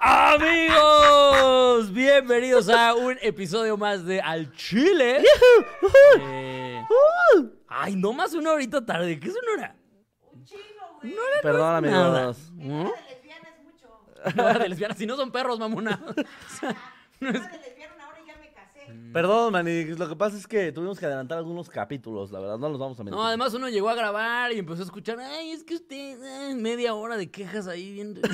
Amigos, bienvenidos a un episodio más de Al Chile. Eh, ay, no más una horita tarde. ¿Qué es una hora? Perdón, Nada. amigos. ¿No? de lesbiana es mucho. Una hora de lesbianas, si no son perros, mamona. Una de lesbiana una Perdón, Manix. Lo que pasa es que tuvimos que adelantar algunos capítulos, la verdad, no los vamos a mentir. No, además uno llegó a grabar y empezó a escuchar, ay, es que usted, ay, media hora de quejas ahí bien.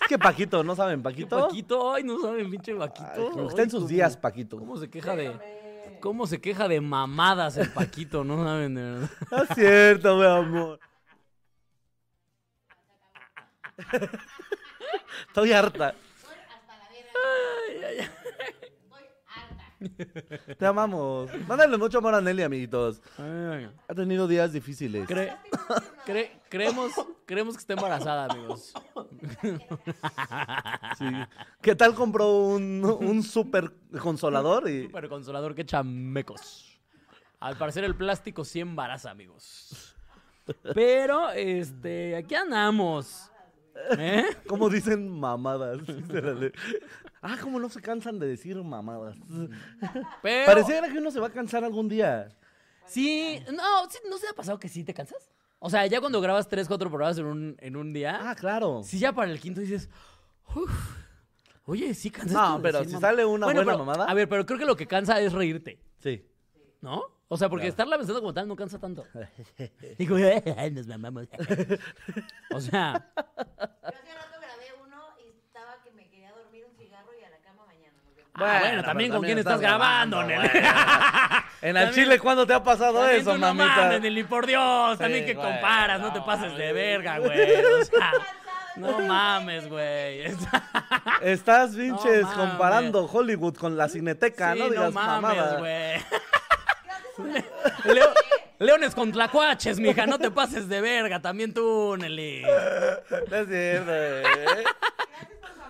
Es que Paquito, ¿no saben? ¿Qué Paquito. Paquito? Ay, no saben, pinche Ay, Paquito. como que está en Ay, sus cómo- días, Paquito. ¿Cómo se queja de. ¿Cómo se queja de mamadas el Paquito? No saben de verdad. No es cierto, mi amor. Estoy harta. Hasta la verga. Estoy harta. Te amamos. Mándale mucho amor a Nelly, amiguitos. Ay, Ha tenido días difíciles. cre- cre- creemos, creemos que está embarazada, amigos. Sí. ¿Qué tal compró un, un super consolador? Y... Súper consolador, qué chamecos. Al parecer el plástico sí embaraza, amigos. Pero, este, aquí andamos. ¿Eh? ¿Cómo dicen mamadas? Ah, ¿cómo no se cansan de decir mamadas? Pero. Pareciera que uno se va a cansar algún día. Sí, no, sí, ¿no se ha pasado que sí te cansas? O sea, ya cuando grabas tres, cuatro programas en un, en un día, Ah, claro. si ya para el quinto dices, "Uf, oye, sí cansas. No, pero si sale una buena mamada. A ver, pero creo que lo que cansa es reírte, Sí. ¿no? O sea, porque estarla pensando como tal no cansa tanto. Digo, "Ay, nos mamamos. o sea, Yo hace rato grabé uno y estaba que me quería dormir un cigarro y a la cama ah, bueno, también con quién estás grabando, Nelly. En el También- Chile, ¿cuándo te ha pasado También eso, tú no mamita? mames, Nelly, por Dios. También Sí, que güey, comparas, no te no, pases de güey. verga, güey. O sea, no mames, güey. Estás, pinches, mames. comparando Hollywood con la cineteca, Sí, no digas mames, mamada. güey. Leo- Leones con tlacuaches, mija, no te pases de verga, también tú, Nelly. No es cierto, eh. Gracias por su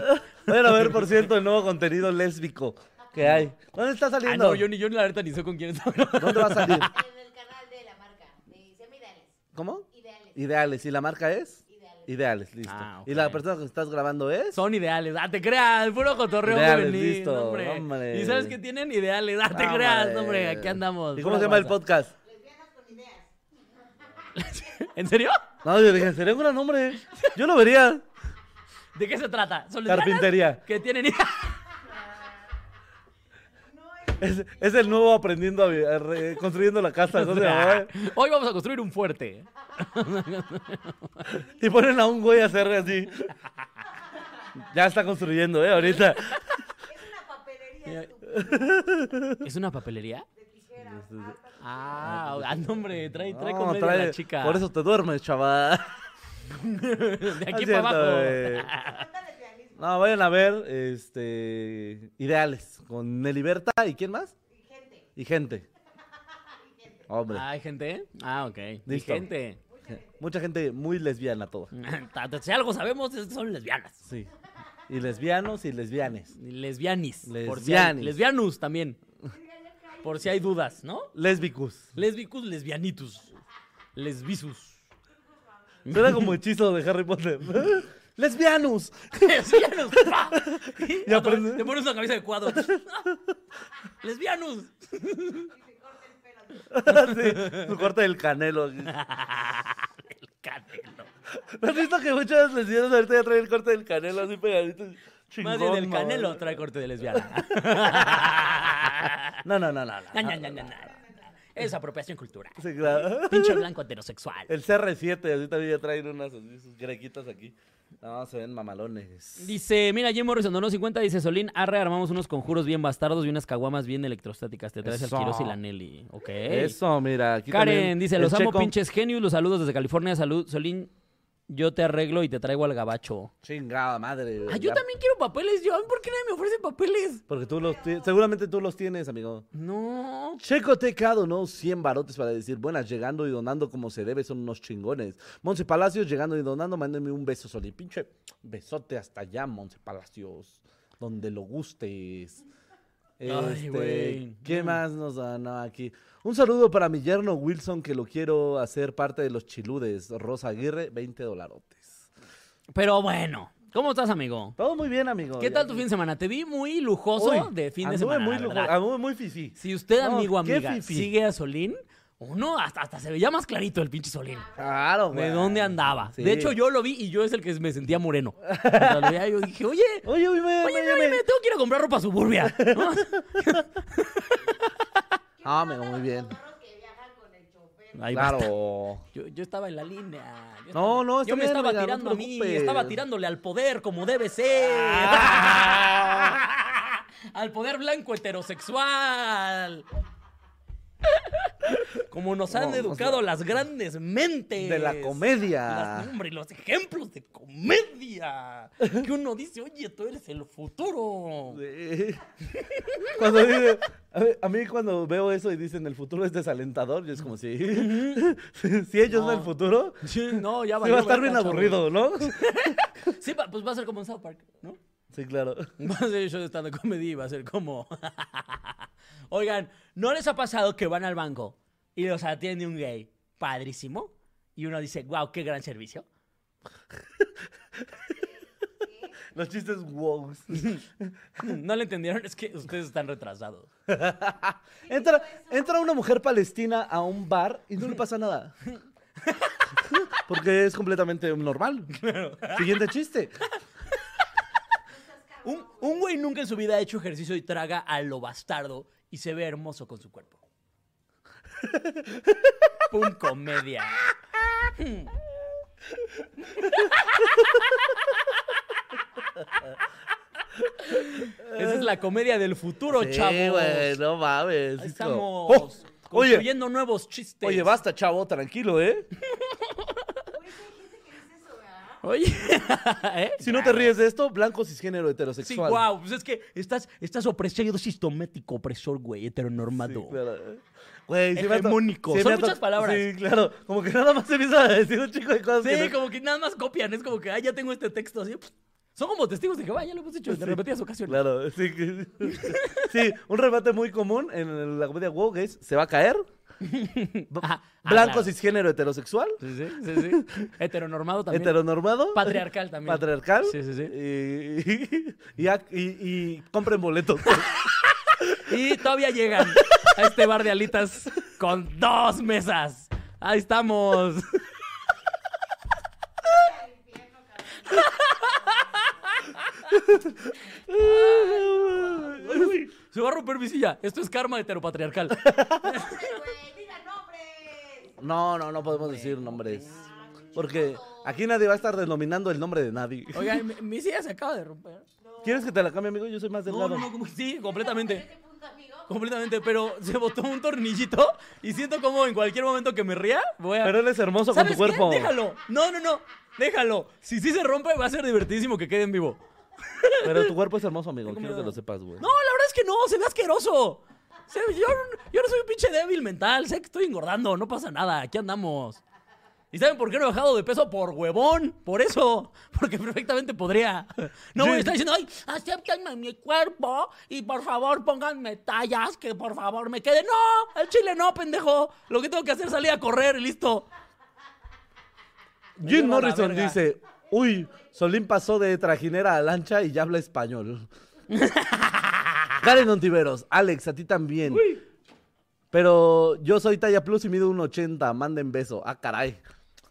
apoyo. Vayan a ver, por cierto, el nuevo contenido lésbico que hay. ¿Dónde está Ah, saliendo? no, yo ni, yo ni la neta ni sé con quién está hablando. ¿Dónde va a salir? En el canal de la marca. De Se llama Ideales. ¿Cómo? Ideales. Ideales. ¿Y la marca es? Ideales. Ideales, listo. Ah. ¿Y la persona que estás grabando es? Son ideales, ah, te creas, puro cotorreo Ideales, juvenil, listo, hombre. hombre. ¿Y sabes qué tienen? Ideales, ah, te Hombre. creas, hombre, aquí andamos. ¿Y cómo se llama el podcast? Lesbianas con ideas. ¿En serio? No, yo dije, sería un gran nombre. Yo lo vería. ¿De qué se trata? Carpintería. Que tienen Es, es el nuevo aprendiendo a, a re- construyendo la casa. Hoy vamos a construir un fuerte. Y ponen a un güey a hacer así. Ya está construyendo, ¿eh? Ahorita. Es una papelería. ¿Es una papelería? De tijeras. Ah, ah, no, hombre, trae, trae No, comedia trae- la chica. Por eso te duermes, chaval. De aquí No es para abajo. eh. No, vayan a ver este Ideales con Nelly Berta y quién más? Y gente. Y gente. Hombre, Ah, ¿hay gente? Ah, ok. Y Listo. gente. mucha gente muy lesbiana todo. Si algo sabemos son lesbianas. Sí. Y lesbianos y lesbianes. Lesbianis. Por si hay- Lesbianis. lesbianus también. Por si hay dudas, ¿no? Lesbicus. Lesbicus, lesbianitus. Lesbisus. Suena como hechizo de Harry Potter. ¡Lesbianus! Lesbianus. Y aprende- Te pones una camisa de cuadro. Lesbianus. sí, su corte del canelo. El canelo. ¿No has visto que muchas lesbianas ahorita ya traen el corte del canelo así pegadito? Más bien el canelo ¿no? trae corte de lesbiana. No, no, no, no. no. Na, na, na. Es apropiación cultural. Sí, claro. Pinche blanco heterosexual. El CR7, ahorita ya traen unas así, sus grequitas aquí. No, se ven mamalones. Dice, mira, Jim Morrison donó 50, dice Solín, arre, armamos unos conjuros bien bastardos y unas caguamas bien electrostáticas. Te traes Eso. al Quiroz y la Nelly. Ok. Eso, mira. Aquí Karen también dice, el los amo Checo- pinches genios, los saludos desde California, salud. Solín, yo te arreglo y te traigo al gabacho. Chingada madre. Ah, yo también quiero papeles, Joan, ¿por qué nadie me ofrece papeles? Porque tú los ti- seguramente tú los tienes, amigo. No. Checo Tecado, ¿no? 100 barotes para decir buenas, llegando y donando como se debe, son unos chingones. Monse Palacios, llegando y donando, mándenme un beso, Soli. Pinche besote hasta allá, Monse Palacios. Donde lo gustes. Ay, Este, güey. ¿Qué más nos dan No, aquí? Un saludo para mi yerno Wilson, que lo quiero hacer parte de los chiludes. Rosa Aguirre, 20 dolarotes. Pero bueno, ¿cómo estás, amigo? Todo muy bien, amigo. ¿Qué tal tu fin de semana? Te vi muy lujoso Uy, de fin de semana. Muy la lujo- verdad. anduve muy fisí. Si usted, No, amigo, qué amiga, sigue a Solín, uno hasta, hasta se veía más clarito el pinche Solín. Claro, ¿De güey. dónde andaba? Sí. De hecho, yo lo vi y yo es el que me sentía moreno. O sea, lo veía yo dije, oye, Oye, oye, oye, me tengo que ir a comprar ropa suburbia. ¿no? Ah, amigo, muy bien. Ahí. Claro. Yo, yo estaba en la línea. Yo No, estaba- no, está Yo me bien, estaba amiga, no tirando a mí, estaba tirándole al poder como debe ser. Ah. al poder blanco heterosexual. Como nos han No, o educado sea, las grandes mentes. de la comedia. Las, hombre, los ejemplos de comedia. Que uno dice, oye, tú eres el futuro. Sí. Cuando dice, a, mí cuando veo eso y dicen el futuro es desalentador, yo es como si, si ellos son el futuro, Sí, no, ya sí valió va a estar bien aburrido, ¿no? Sí, pues va a ser como en South Park, ¿no? Sí, claro. Va a ser show de stand comedy y va a ser como. Oigan, ¿no les ha pasado que van al banco y los atiende un gay? Padrísimo. Y uno dice, wow, qué gran servicio. Los chistes wow. No le entendieron, es que ustedes están retrasados. Entra, entra una mujer palestina a un bar y no le pasa nada. Porque es completamente normal. Siguiente chiste. Un, un güey nunca en su vida ha hecho ejercicio y traga a lo bastardo y se ve hermoso con su cuerpo. Pum comedia. Esa es la comedia del futuro, Sí, chavos. no mames. Ahí estamos Oh, oye, construyendo nuevos chistes. oye, basta, chavo, tranquilo, ¿eh? Oye, sí hay gente que dice eso, ¿verdad? Oye, ¿eh? Si no te ríes de esto, blanco cisgénero Sí, heterosexual. guau, pues es que estás, estás opresor, sistemático, opresor, güey, heteronormado. Sí, claro. Güey, sí Hegemónico. sí Son me muchas palabras. Sí, claro. Como que nada más se empieza a decir un chico de cosas Sí, que no- como que nada más copian, es como que, ah, ya tengo este texto así. pf. Son como testigos de que, vaya, ya lo hemos hecho de Sí. repetidas ocasiones. Claro, sí. Sí, un remate muy común en la comedia woke es, ¿se va a caer? Blanco claro. cisgénero heterosexual. Sí, sí, sí, sí. Heteronormado también. Heteronormado. Patriarcal también. Patriarcal. Sí, sí, sí. Y, y, ac- y- y compren boletos. Y todavía llegan a este bar de alitas con dos mesas. Ahí estamos. Uy. Se va a romper mi silla. Esto es karma heteropatriarcal. ¡Nombres, güey! ¡Diga nombres! No, no, no podemos decir nombres. Porque aquí nadie va a estar denominando el nombre de nadie. Oigan, mi, mi silla se acaba de romper. ¿Quieres que te la cambie, amigo? Yo soy más No, delgado. no, no, como- sí, completamente. Ese punto, amigo. Completamente, pero se botó un tornillito y siento como en cualquier momento que me ría, voy a... Pero él es hermoso con ¿Sabes tu cuerpo. qué? Déjalo. No, no, no. Déjalo. Si sí se rompe, va a ser divertidísimo que quede en vivo. Pero tu cuerpo es hermoso, amigo. Quiero que lo sepas, güey. No, la verdad es que no, se ve asqueroso. Yo, yo no soy un pinche débil mental, sé que estoy engordando, no pasa nada, aquí andamos. ¿Y saben por qué no he bajado de peso? Por huevón, por eso, porque perfectamente podría. No voy a estar diciendo, ay, acéptenme mi cuerpo y por favor pónganme tallas que por favor me quede. No, el chile no, pendejo. Lo que tengo que hacer es salir a correr y listo. Me Jim Morrison dice, uy, Solín pasó de trajinera a lancha y ya habla español. Karen Ontiveros, Alex, a ti también. Pero yo soy talla plus y mido un 80, manden beso. Ah, caray.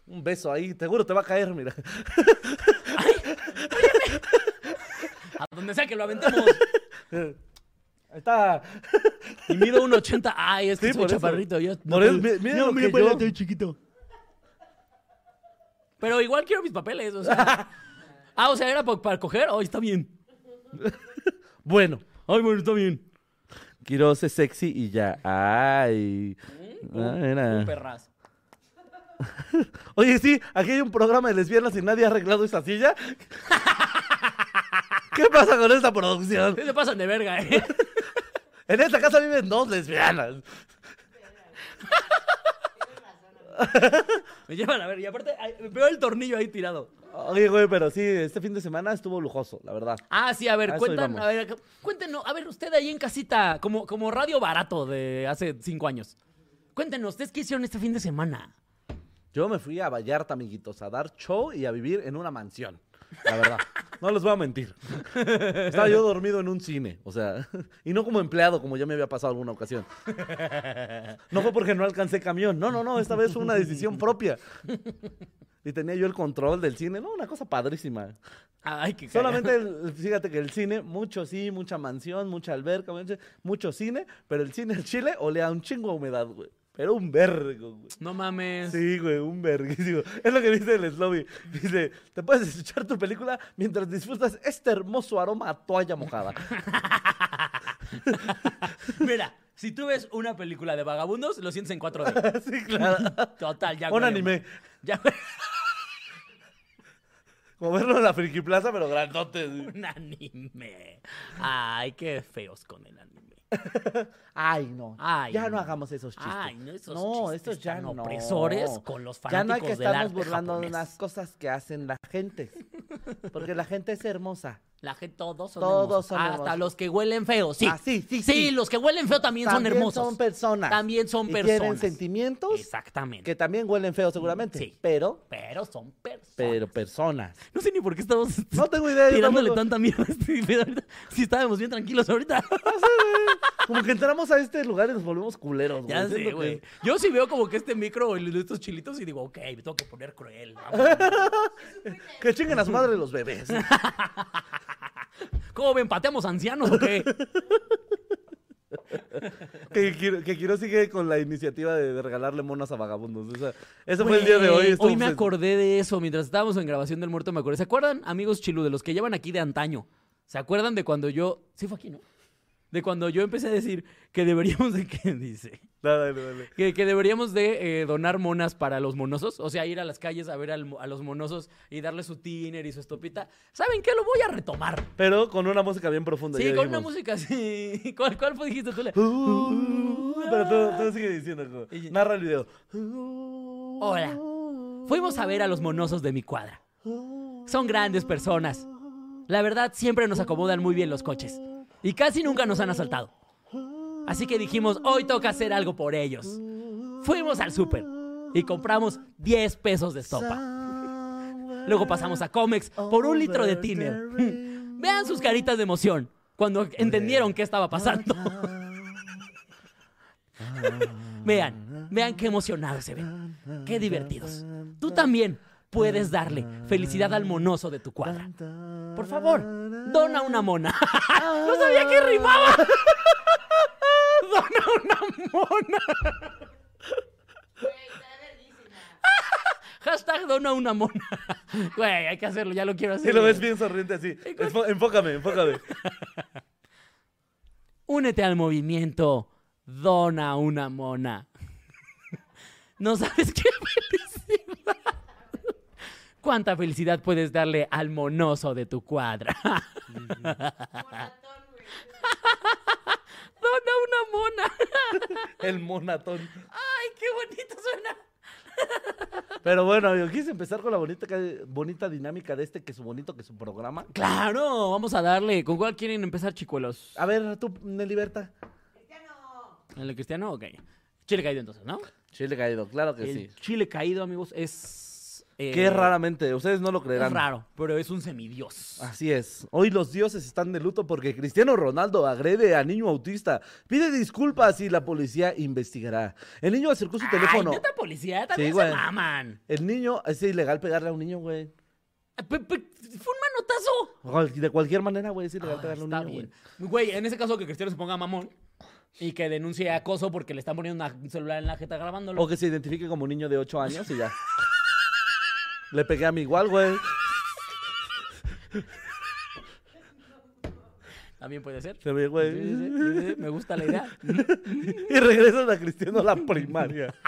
Un beso ahí, seguro te va a caer, mira. A donde sea que lo aventemos. Ahí está. Y mido un 80. Ay, es que Sí, soy por eso. chaparrito. Yo, Por eso, mi- mira lo que yo- estoy chiquito. Pero igual quiero mis papeles, o sea. Ah, o sea, era pa- para coger. Ay, está bien. Bueno, Ay, bueno, está bien. Quiroz es sexy y ya. Ay. Ah, mira. Perras. Oye, sí, aquí hay un programa de lesbianas y nadie ha arreglado esa silla. ¿Qué pasa con esta producción? ¿Qué se pasan de verga, eh? En esta casa viven dos lesbianas. Me llevan a ver. Y aparte, veo el tornillo ahí tirado. Oye, güey, pero sí, este fin de semana estuvo lujoso, la verdad. Ah, sí, a ver, A cuentan, ver, cuéntenos, a ver, usted ahí en casita, como, como radio barato de hace cinco años. Cuéntenos, ¿ustedes qué hicieron este fin de semana? Yo me fui a Vallarta, amiguitos, a dar show y a vivir en una mansión. La verdad. No les voy a mentir. Estaba yo dormido en un cine, o sea, y no como empleado, como ya me había pasado alguna ocasión. No fue porque no alcancé camión. No, no, no, esta vez fue una decisión propia. Y tenía yo el control del cine. No, una cosa padrísima. Ay, qué Solamente, el- fíjate que el cine, mucho sí, mucha mansión, mucha alberca, mucho, cine, pero el cine en Chile olea un chingo a humedad, güey. Pero un vergo, güey. No mames. Sí, güey, un verguísimo. Es lo que dice el Slobby. Dice, te puedes escuchar tu película mientras disfrutas este hermoso aroma a toalla mojada. Mira, si tú ves una película de vagabundos, lo sientes en 4D. sí, claro. Total, ya. Un anime. Ya Como verlo en la Friki Plaza, pero grandote. sí. un anime. Ay, qué feos con el anime. Ay, no. Ay, ya no. no. hagamos esos chistes. Ay, no, esos no, chistes estos ya tan no. opresores con los Ya no hay que fanáticos estarnos burlando de unas cosas que hacen la gente. Porque la gente es hermosa. La gente, todos son Todos hermosos. son Hasta hermosos. los que huelen feo, sí. Ah, sí, sí, Sí, sí. los que huelen feo también, son hermosos. son personas. También son y personas. Tienen sentimientos Exactamente. que también huelen feo seguramente. Sí. Pero, Pero son personas. pero personas. No sé ni por qué estamos No tengo idea. tirándole tanta mierda a este. Si estábamos bien tranquilos ahorita. Como que entramos a este lugar y nos volvemos culeros, güey. ya sé, que- güey. Yo sí veo como que este micro y estos chilitos y digo, ok, me tengo que poner cruel. Que chinguen a su madre los bebés. ¿Cómo ven? ¿Pateamos ancianos o qué? que, Quiro- que Quiro sigue con la iniciativa de, de regalarle monas a vagabundos. O sea, ese fue el día de hoy. Hoy me obses- acordé de eso mientras estábamos en grabación del muerto. Me acordé. ¿Se acuerdan, amigos chilu, de los que llevan aquí de antaño? ¿Se acuerdan de cuando yo. Sí, fue aquí, ¿no? De cuando yo empecé a decir que deberíamos de. ¿Qué dice? Dale, dale, dale. Que, que deberíamos de eh, donar monas para los monosos. O sea, ir a las calles a ver al a los monosos y darle su tiner y su estopita. ¿Saben qué? Lo voy a retomar. Pero con una música bien profunda. Sí, con una música así. ¿Cuál, cuál fue dijiste tú? Le- Uh, pero tú, tú sigue diciendo. Y- Narra el video. Hola. Fuimos a ver a los monosos de mi cuadra. Son grandes personas. La verdad, siempre nos acomodan muy bien los coches. Y casi nunca nos han asaltado. Así que dijimos, hoy toca hacer algo por ellos. Fuimos al súper y compramos 10 pesos de estopa. Luego pasamos a Comex por un litro de tiner. Vean sus caritas de emoción cuando entendieron qué estaba pasando. Vean, vean qué emocionados se ven. Qué divertidos. Tú también puedes darle felicidad al monoso de tu cuadra. Por favor, dona una mona. No sabía que rimaba. Dona una mona. Hashtag dona una mona. Güey, hay que hacerlo, ya lo quiero hacer. Y lo ves bien sonriente así. Enfócame, enfócame. Únete al movimiento. Dona una mona. No sabes qué felicidad. ¿Cuánta felicidad puedes darle al monoso de tu cuadra? Moratón, güey. Dona una mona. El monatón. Ay, qué bonito suena. Pero bueno, yo quise empezar con la bonita, bonita dinámica de este que su bonito, que su programa. Claro, vamos a darle. ¿Con cuál quieren empezar, chicuelos? A ver, tú, Nelly Berta. Cristiano. ¿El Cristiano? Ok. Chile caído entonces, ¿no? Chile caído, claro que El sí. chile caído, amigos, es... eh, Qué raramente, ustedes no lo Es creerán. raro, pero es un semidios. Así es. Hoy los dioses están de luto porque Cristiano Ronaldo agrede a niño autista. Pide disculpas y la policía investigará. El niño acercó su teléfono. Ay, neta policía, también Sí, se güey. maman. El niño, es ilegal pegarle a un niño, güey. Pe- pe- Fue un manotazo. De cualquier manera, güey, es ilegal Ah, pegarle a un niño, güey. bien. Güey, en ese caso que Cristiano se ponga mamón y que denuncie acoso porque le están poniendo un celular en la jeta grabándolo. O que se identifique como niño de 8 años y ya. Le pegué a mi igual, güey. También puede ser. Se ve, güey. sí, sí, sí, sí, Me gusta la idea. Y regresan a Cristiano a la primaria.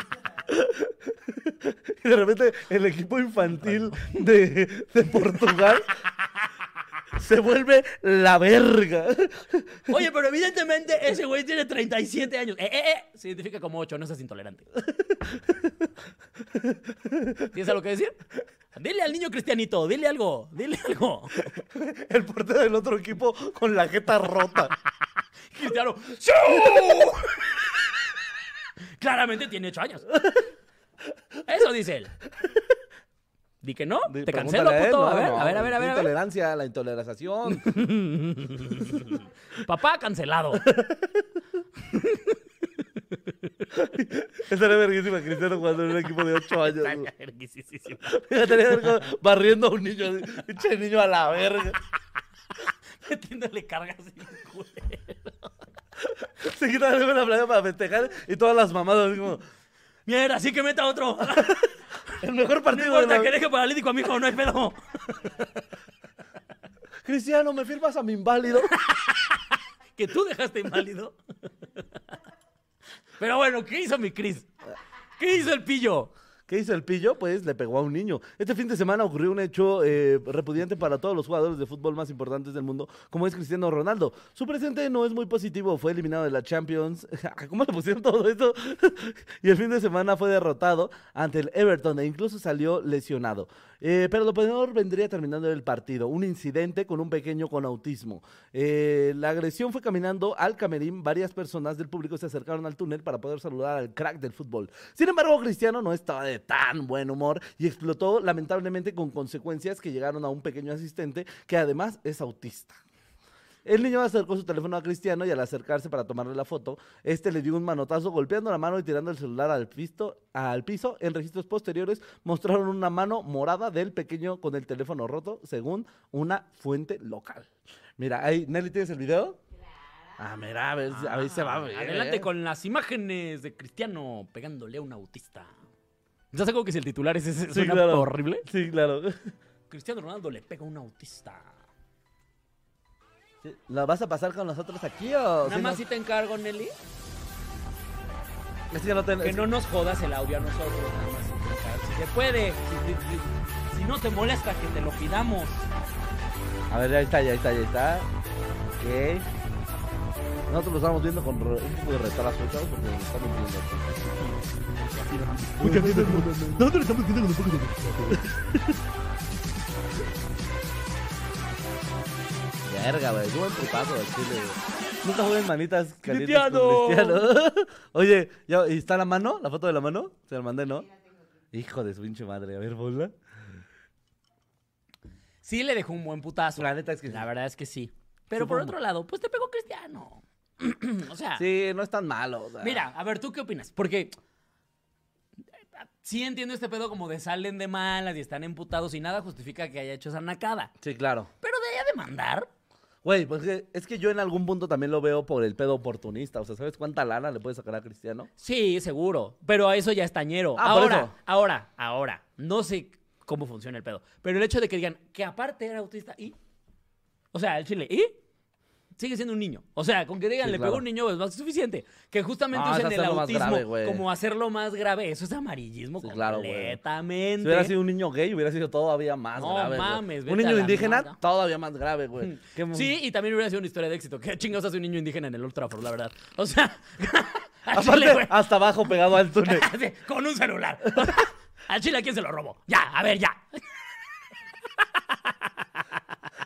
Y de repente el equipo infantil de, de Portugal se vuelve la verga. Oye, pero evidentemente ese güey tiene 37 años. Eh, eh, eh. Se identifica como 8, no seas intolerante. ¿Tienes algo que decir? Dile al niño cristianito, dile algo, dile algo. El portero del otro equipo con la jeta rota. Cristiano, ¡sí! Claramente tiene ocho años. Eso dice él. Di que no, te cancelo, puto. no, a, ver, no, a ver, a ver, a ver, a ver. Intolerancia, la intoleración. Papá cancelado. Estaría verguísima Cristiano jugando en un equipo de 8 años. güey. Verguisísimo. Estaría barriendo a un niño. Pinche niño a la verga. Metiéndole cargas así, culero. Se quita de la playa para festejar y todas las mamadas así como... Mierda, sí que meta otro. El mejor No partido de importa la... que deje paralítico a mi hijo, no hay pedo. Cristiano, ¿me firmas a mi inválido? Que tú dejaste inválido. Pero bueno, ¿qué hizo mi Cris? ¿Qué hizo el pillo? ¿Qué hizo el pillo? Pues le pegó a un niño. Este fin de semana ocurrió un hecho eh, repudiante para todos los jugadores de fútbol más importantes del mundo, como es Cristiano Ronaldo. Su presente no es muy positivo, fue eliminado de la Champions. ¿Cómo le pusieron todo esto? y el fin de semana fue derrotado ante el Everton e incluso salió lesionado. Eh, pero lo peor vendría terminando el partido. Un incidente con un pequeño con autismo. Eh, la agresión fue caminando al camerín. Varias personas del público se acercaron al túnel para poder saludar al crack del fútbol. Sin embargo, Cristiano no estaba de tan buen humor y explotó lamentablemente con consecuencias que llegaron a un pequeño asistente que además es autista. El niño acercó su teléfono a Cristiano y al acercarse para tomarle la foto, este le dio un manotazo golpeando la mano y tirando el celular al, pisto- al piso. En registros posteriores mostraron una mano morada del pequeño con el teléfono roto, según una fuente local. Mira, ahí, Nelly, ¿tienes el video? Ah, mira, a ver, si- a ver si se va a ver. Adelante ¿eh? con las imágenes de Cristiano pegándole a un autista. ¿Ya sé que si el titular es ese Sí, suena claro. horrible? Sí, claro. Cristiano Ronaldo le pega a un autista. ¿La vas a pasar con nosotros aquí o...? Nada si más no- si te encargo, Nelly, Es que no te- que no nos jodas el audio a nosotros. Nada más si te encargo. Si se puede, si, si- si no te molesta que te lo pidamos. A ver, ya está, ya está, ya está. Ok. Nosotros lo estamos viendo con re- un poco de retraso, ¿sabes? Porque lo estamos viendo. Nosotros lo estamos viendo con un poco de Verga, güey. Buen putazo de Chile. Nunca jueguen manitas calientes ¡Cristiano! con Cristiano. Oye, ¿ya, ¿y está la mano? ¿La foto de la mano? Se la mandé, ¿no? Hijo de su pinche madre. A ver, ponla. Sí le dejó un buen putazo. La neta es que sí. La verdad es que sí. Pero por otro lado, pues te pegó Cristiano. o sea, Sí, no es tan malo. o sea. mira, a ver, ¿tú qué opinas? Porque sí entiendo este pedo como de salen de malas y están emputados y nada justifica que haya hecho esa nacada. Sí, claro. Pero de ella demandar. Güey, pues es que yo en algún punto también lo veo por el pedo oportunista. O sea, ¿sabes cuánta lana le puede sacar a Cristiano? Sí, seguro. Pero a eso ya es tañero. Ah, ahora, ahora, ahora. No sé cómo funciona el pedo. Pero el hecho de que digan que aparte era autista y. O sea, el chile, ¿y? Sigue siendo un niño. O sea, con que digan Sí, le claro. pegó un niño es más que suficiente. Que justamente No, es usen el más autismo grave, güey. como hacerlo más grave. Eso es amarillismo Sí, claro, güey. completamente. Si hubiera sido un niño gay, hubiera sido todavía más No grave. güey. mames, vete Un a niño la indígena, mierda. todavía más grave, güey. Qué- Sí, y también hubiera sido una historia de éxito. ¿Qué chingados hace un niño indígena en el Old Trafford, la verdad? O sea, al Aparte, chile, güey. hasta abajo pegado al túnel. Así, con un celular. Al chile, ¿a quién se lo robó? Ya, a ver, ya.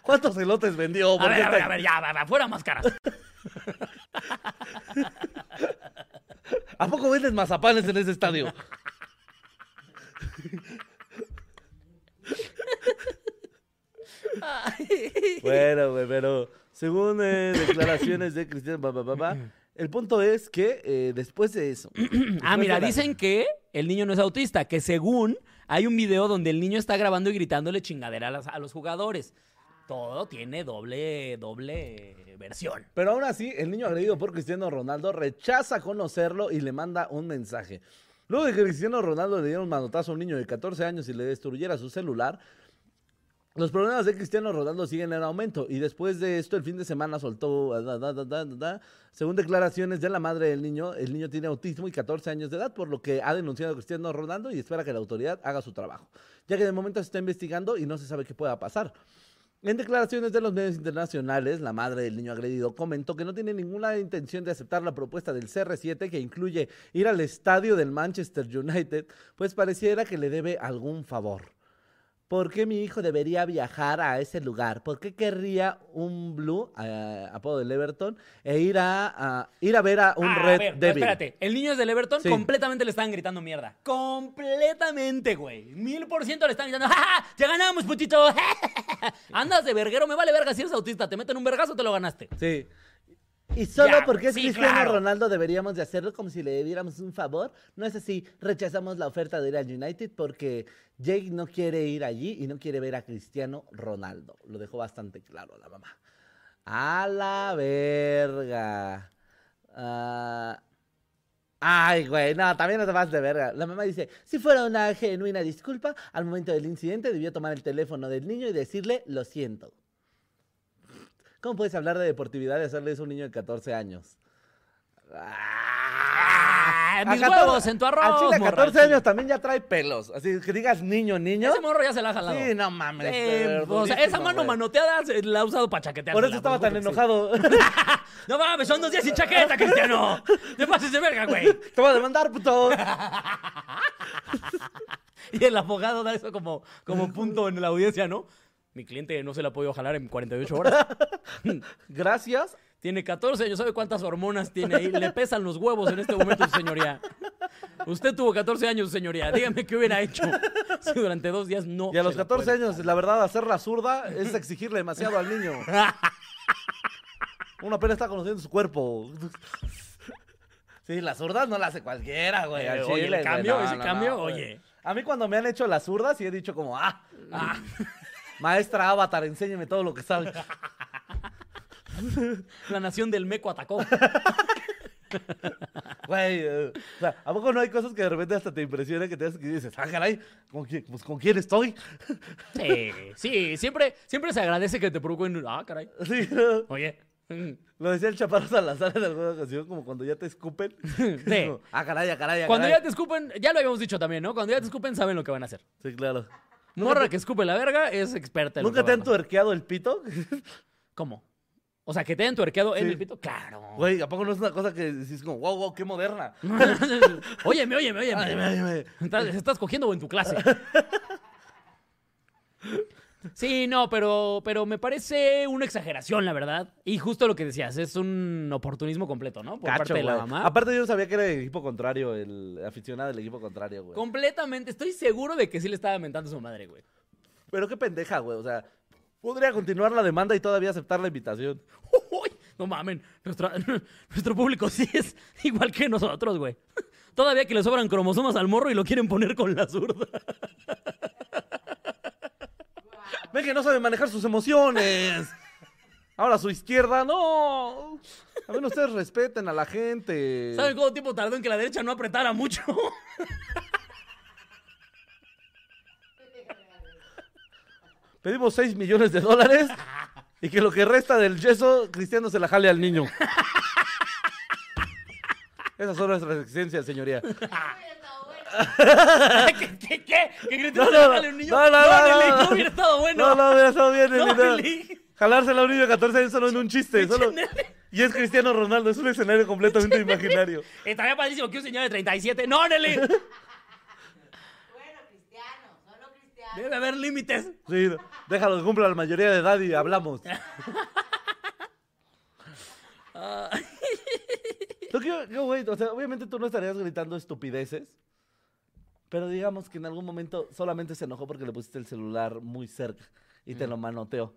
¿Cuántos elotes vendió? A ¿Por ver, a ver, tan- a ver, ya, va, va, fuera máscaras. ¿A poco vendes mazapanes en ese estadio? bueno, güey, pero según eh, declaraciones de Cristiano, pa, pa, pa, pa, el punto es que eh, después de eso. Ah, mira, de la- dicen que el niño no es autista, que según hay un video donde el niño está grabando y gritándole chingadera a, las- a los jugadores. Todo tiene doble, doble versión. Pero aún así, el niño agredido por Cristiano Ronaldo rechaza conocerlo y le manda un mensaje. Luego de que Cristiano Ronaldo le diera un manotazo a un niño de 14 años y le destruyera su celular, los problemas de Cristiano Ronaldo siguen en aumento y después de esto el fin de semana soltó, da, da, da, da. según declaraciones de la madre del niño, el niño tiene autismo y 14 años de edad, por lo que ha denunciado a Cristiano Ronaldo y espera que la autoridad haga su trabajo, ya que de momento se está investigando y no se sabe qué pueda pasar. En declaraciones de los medios internacionales, la madre del niño agredido comentó que no tiene ninguna intención de aceptar la propuesta del CR7 que incluye ir al estadio del Manchester United, pues pareciera que le debe algún favor. ¿Por qué mi hijo debería viajar a ese lugar? ¿Por qué querría un Blue, eh, apodo del Everton, e ir a, a- ir a ver a un Ah, Red a ver, no, Devil? espérate. El niño es del Everton, Sí. completamente le estaban gritando mierda. Completamente, güey. Mil por ciento le están gritando. ¡Ja, ja! ¡Ya ganamos, putito! Andas de verguero, me vale verga si eres autista. Te meten un vergazo, te lo ganaste. Sí. Y solo Ya, porque es sí, Cristiano claro. Ronaldo deberíamos de hacerlo como si le diéramos un favor. No es así. Rechazamos la oferta de ir al United porque Jake no quiere ir allí y no quiere ver a Cristiano Ronaldo. Lo dejó bastante claro la mamá. A la verga. Ah, Ay, güey, no, también no te vas de verga. La mamá dice, si fuera una genuina disculpa, al momento del incidente debió tomar el teléfono del niño y decirle, lo siento. ¿Cómo puedes hablar de deportividad y hacerle eso a un niño de 14 años? Ah, A mis 14 huevos en tu arroz, Al chile, a morra, 14 al chile. años también ya trae pelos. Así que digas niño, niño. Ese morro ya se la ha jalado. Sí, no mames. Eh, pero o sea, esa durísimo, mano güey. manoteada se la ha usado para chaquetear. Por eso estaba tan enojado. No mames, son dos días sin chaqueta, Cristiano. Te pases de verga, güey. Te voy a demandar, puto. Y el abogado da eso como, como punto en la audiencia, ¿no? Mi cliente no se la ha podido jalar en 48 horas. Gracias. Tiene 14 años, ¿sabe cuántas hormonas tiene ahí? Le pesan los huevos en este momento, su señoría. Usted tuvo 14 años, señoría. Dígame qué hubiera hecho si durante dos días no. Y a los se la 14 puede. años, la verdad, hacer la zurda es exigirle demasiado al niño. Uno apenas está conociendo su cuerpo. Sí, la zurda no la hace cualquiera, güey. al Eh, oye, chile, el güey. cambio, No, ese no, cambio, no, oye. A mí cuando me han hecho la zurda, sí he dicho como, ah, ah, maestra Avatar, enséñeme todo lo que sabe. La nación del meco atacó. Güey, eh, o sea, ¿a poco no hay cosas que de repente hasta te impresionan que te haces que dices, ah, caray, ¿con quién, pues, ¿con quién estoy? Sí, sí, siempre, siempre se agradece que te provoquen. Ah, caray. Sí. Oye. mm, Lo decía el Chaparro Salazar en alguna ocasión, como cuando ya te escupen. Sí. Como, ah, caray, ah, caray, ah, Cuando caray. ya te escupen, ya lo habíamos dicho también, ¿no? Cuando ya te escupen, saben lo que van a hacer. Sí, claro. Morra que escupe la verga es experta en lo ¿Nunca que te han tuerqueado el pito? ¿Cómo? O sea, que te hayan tuerqueado en Sí. el pito. Claro. Güey, ¿a poco no es una cosa que decís como, wow, wow, qué moderna? óyeme, óyeme, óyeme. Ay, ay, ay. ¿Estás, estás cogiendo en tu clase? Sí, no, pero, pero me parece una exageración, la verdad. Y justo lo que decías, es un oportunismo completo, ¿no? Por Cacho, parte de la güey. mamá. Aparte yo no sabía que era el equipo contrario, el aficionado del equipo contrario, güey. Completamente. Estoy seguro de que sí le estaba mentando a su madre, güey. Pero qué pendeja, güey. O sea, podría continuar la demanda y todavía aceptar la invitación. Uy, no mamen, nuestra- nuestro público sí es igual que nosotros, güey. Todavía que le sobran cromosomas al morro y lo quieren poner con la zurda. Ven que no sabe manejar sus emociones. Ahora su izquierda, no. A ver, ustedes respeten a la gente. ¿Saben cuánto tiempo tardó en que la derecha no apretara mucho? Pedimos 6 millones de dólares y que lo que resta del yeso, Cristiano se la jale al niño. Esas son nuestras exigencias, señoría. ¿Qué? ¿Qué? ¿Qué? ¿Que Cristiano No, no, a un niño? no, no, no, no. no hubiera estado bueno. No, no, hubiera estado bien. No, no. Jalársela a un niño de 14 años solo en un chiste. Solo... Y es Cristiano Ronaldo, es un escenario completamente imaginario. Estaría padrísimo que un señor de 37. ¡No, Nelly! Bueno, cristiano, solo cristiano. Debe haber límites. Sí, déjalo que cumpla la mayoría de edad y hablamos. ¿Tú qué, qué, güey? O sea, obviamente tú no estarías gritando estupideces, pero digamos que en algún momento solamente se enojó porque le pusiste el celular muy cerca y te lo manoteó.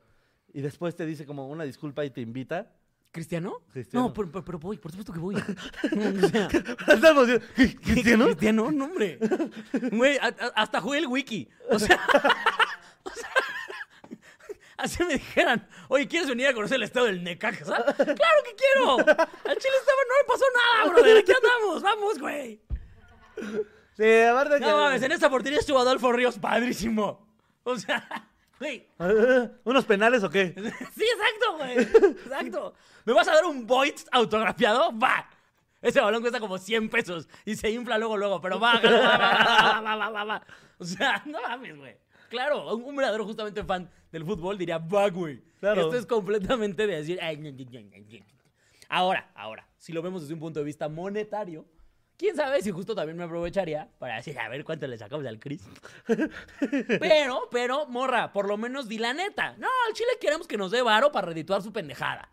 Y después te dice como una disculpa y te invita. ¿Cristiano? Cristiano. No, pero, pero- pero voy, por supuesto que voy. O sea. ¿Cristiano? ¿Cristiano? No, hombre. Güey, hasta jugué el wiki. O sea, o sea, así me dijeran, oye, ¿quieres venir a conocer el estado del Necaxa? ¡Claro que quiero! Al Chile estaba, no me pasó nada, brother. Aquí andamos, vamos, güey. Sí, aparte. No mames, en esta oportunidad estuvo Adolfo Ríos, padrísimo. O sea, güey. ¿Unos penales o qué? Sí, exacto, güey. Exacto. ¿Me vas a dar un Void autografiado? Va. Ese balón cuesta como 100 pesos y se infla luego, luego, pero va, va, va, va, va, va. O sea, no mames, güey. Claro, un, verdadero justamente fan del fútbol diría, va, güey. Claro. Esto es completamente de decir... Ahora, ahora, si lo vemos desde un punto de vista monetario, quién sabe si justo también me aprovecharía para decir, a ver cuánto le sacamos al Chris. pero, pero, morra, por lo menos di la neta. No, al Chile queremos que nos dé varo para redituar su pendejada.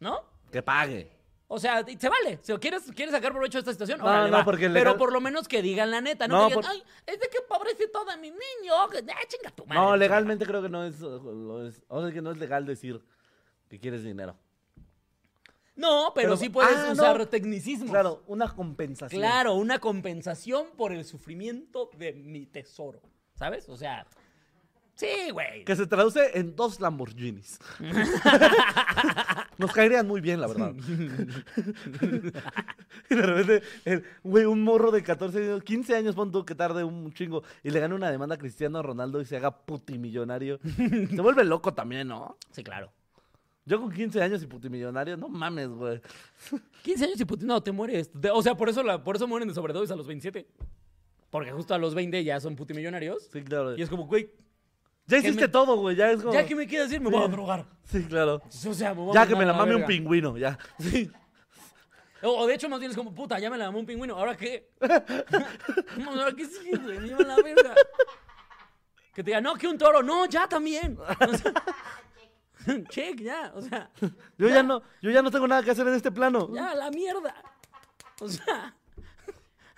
¿No? Que pague. O sea, se vale. Si quieres, quieres sacar provecho de esta situación, No, órale, no, va. porque Pero legal- por lo menos que digan la neta, no, No, que digan, por- ay, es de que pobrecito de mi niño. que- ah, chinga tu madre. No, legalmente creo que no es, es- O sea, que no es legal decir que quieres dinero. No, pero, Pero- sí puedes ah, usar no. tecnicismos. Claro, una compensación. Claro, una compensación por el sufrimiento de mi tesoro. ¿Sabes? O sea, sí, güey. Que se traduce en dos Lamborghinis. Nos caerían muy bien, la verdad. y de repente, el- güey, un morro de 14 años, 15 años, pon tú que tarde un chingo, y le gana una demanda a Cristiano Ronaldo y se haga putimillonario. se vuelve loco también, ¿no? Sí, claro. Yo con 15 años y putimillonario, no mames, güey. 15 años y puti- no, te mueres. O sea, por eso, la, por eso mueren de sobredosis a los 27. Porque justo a los 20 ya son putimillonarios. Sí, claro. Y es como, güey, Ya hiciste me- todo, güey, ya es como... ya que me queda decir, me voy a drogar. Sí, claro. O sea, me voy a Ya que me la mame un pingüino, ya. Sí. O, o de hecho, más bien es como, puta, ya me la mamó un pingüino. ¿Ahora qué? no, ¿ahora qué sigue, güey? Me la verga. Que te diga, no, que un toro. No, ya también. O sea, check, ya. O sea, Yo ya no, yo ya no tengo nada que hacer en este plano. ya, la mierda. O sea.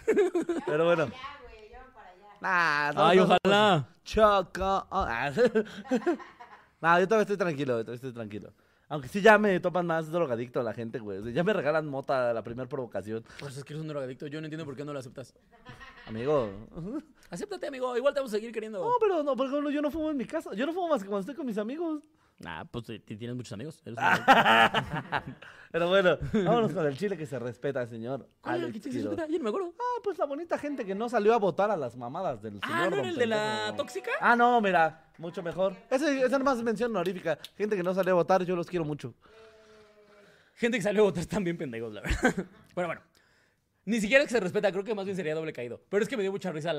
Pero bueno. Ya, güey, llevan para allá. Nah, no, Ay, ojalá. Choco. Ah. nah, yo todavía estoy tranquilo, todavía estoy tranquilo. Aunque sí ya me topan más drogadicto a la gente, güey. O sea, Ya me regalan mota a la primera provocación. Pues es que eres un drogadicto. Yo no entiendo por qué no lo aceptas. Amigo. Acéptate, amigo. Igual te vamos a seguir queriendo. No, pero no, por ejemplo, yo no fumo en mi casa. Yo no fumo más que cuando estoy con mis amigos. Nah, pues t- tienes muchos amigos. Eres un drogadicto. Pero bueno, vámonos con el chile que se respeta, señor. ¿Cuál era el Alex que te Quiroz. respeta? Yo no me acuerdo. Ah, pues la bonita gente que no salió a votar a las mamadas del señor. Ah, ¿no era el de la pendejo. tóxica? Ah, no, mira, mucho mejor. Ese, esa nomás es mención honorífica. Gente que no salió a votar, yo los quiero mucho. Gente que salió a votar están bien pendejos, la verdad. Bueno, bueno. Ni siquiera que se respeta, creo que más bien sería doble caído. Pero es que me dio mucha risa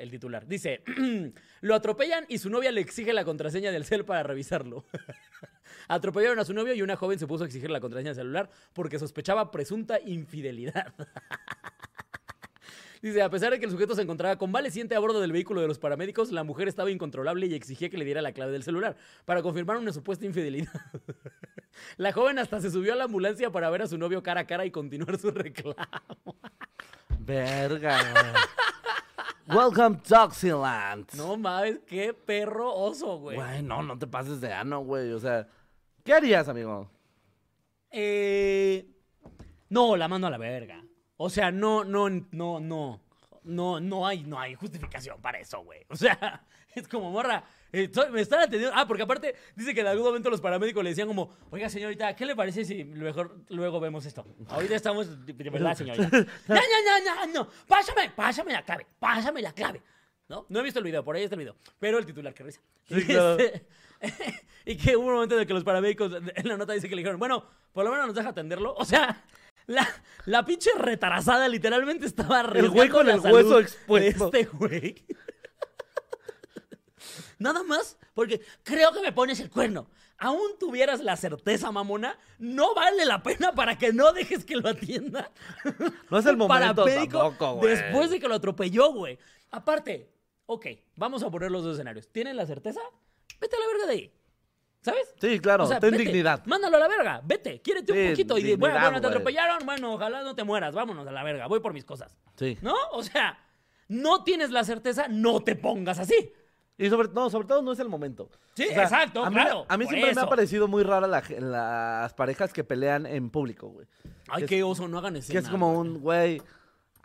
el titular. Dice, lo atropellan y su novia le exige la contraseña del cel para revisarlo. Atropellaron a su novio y una joven se puso a exigir la contraseña del celular porque sospechaba presunta infidelidad. Dice, a pesar de que el sujeto se encontraba convaleciente a bordo del vehículo de los paramédicos, la mujer estaba incontrolable y exigía que le diera la clave del celular para confirmar una supuesta infidelidad. La joven hasta se subió a la ambulancia para ver a su novio cara a cara y continuar su reclamo. Verga. Welcome Toxyland. No mames, qué perro oso, güey. Güey, no, no te pases de ano, güey. O sea, ¿qué harías, amigo? Eh, no, la mando a la verga. O sea, no, no, no, no. No, no hay, no hay justificación para eso, güey. O sea, es como, morra, eh, me están atendiendo. Ah, porque aparte dice que en algún momento los paramédicos le decían como, oiga, señorita, ¿qué le parece si mejor luego vemos esto? Ahorita estamos, de, verdad, señorita. No, no, no, no, no. Pásame, pásame la clave, pásame la clave. ¿No? No he visto el video, por ahí está el video. Pero el titular, que risa. Sí, Y claro. y que hubo un momento en el que los paramédicos en la nota dice que le dijeron, bueno, por lo menos nos deja atenderlo. O sea, la, la pinche retarasada literalmente estaba El güey con el hueso expuesto. Este güey. Nada más porque creo que me pones el cuerno. Aún tuvieras la certeza, mamona, no vale la pena para que no dejes que lo atienda. No es el momento tampoco, güey. Después de que lo atropelló, güey. Aparte, ok, vamos a poner los dos escenarios. ¿Tienen la certeza? Vete a la verga de ahí. ¿Sabes? Sí, claro, O sea, ten vete, dignidad. Mándalo a la verga, vete, quiérete Sí, un poquito. Y bueno, bueno, te atropellaron, bueno, ojalá no te mueras, vámonos a la verga, voy por mis cosas. Sí. ¿No? O sea, no tienes la certeza, no te pongas así. Y sobre, no, sobre todo no es el momento. Sí, exacto, a mí, claro, A mí siempre me ha parecido muy rara la las parejas que pelean en público, güey. Ay, Es- qué oso, no hagan Que escena. es como güey. un, güey,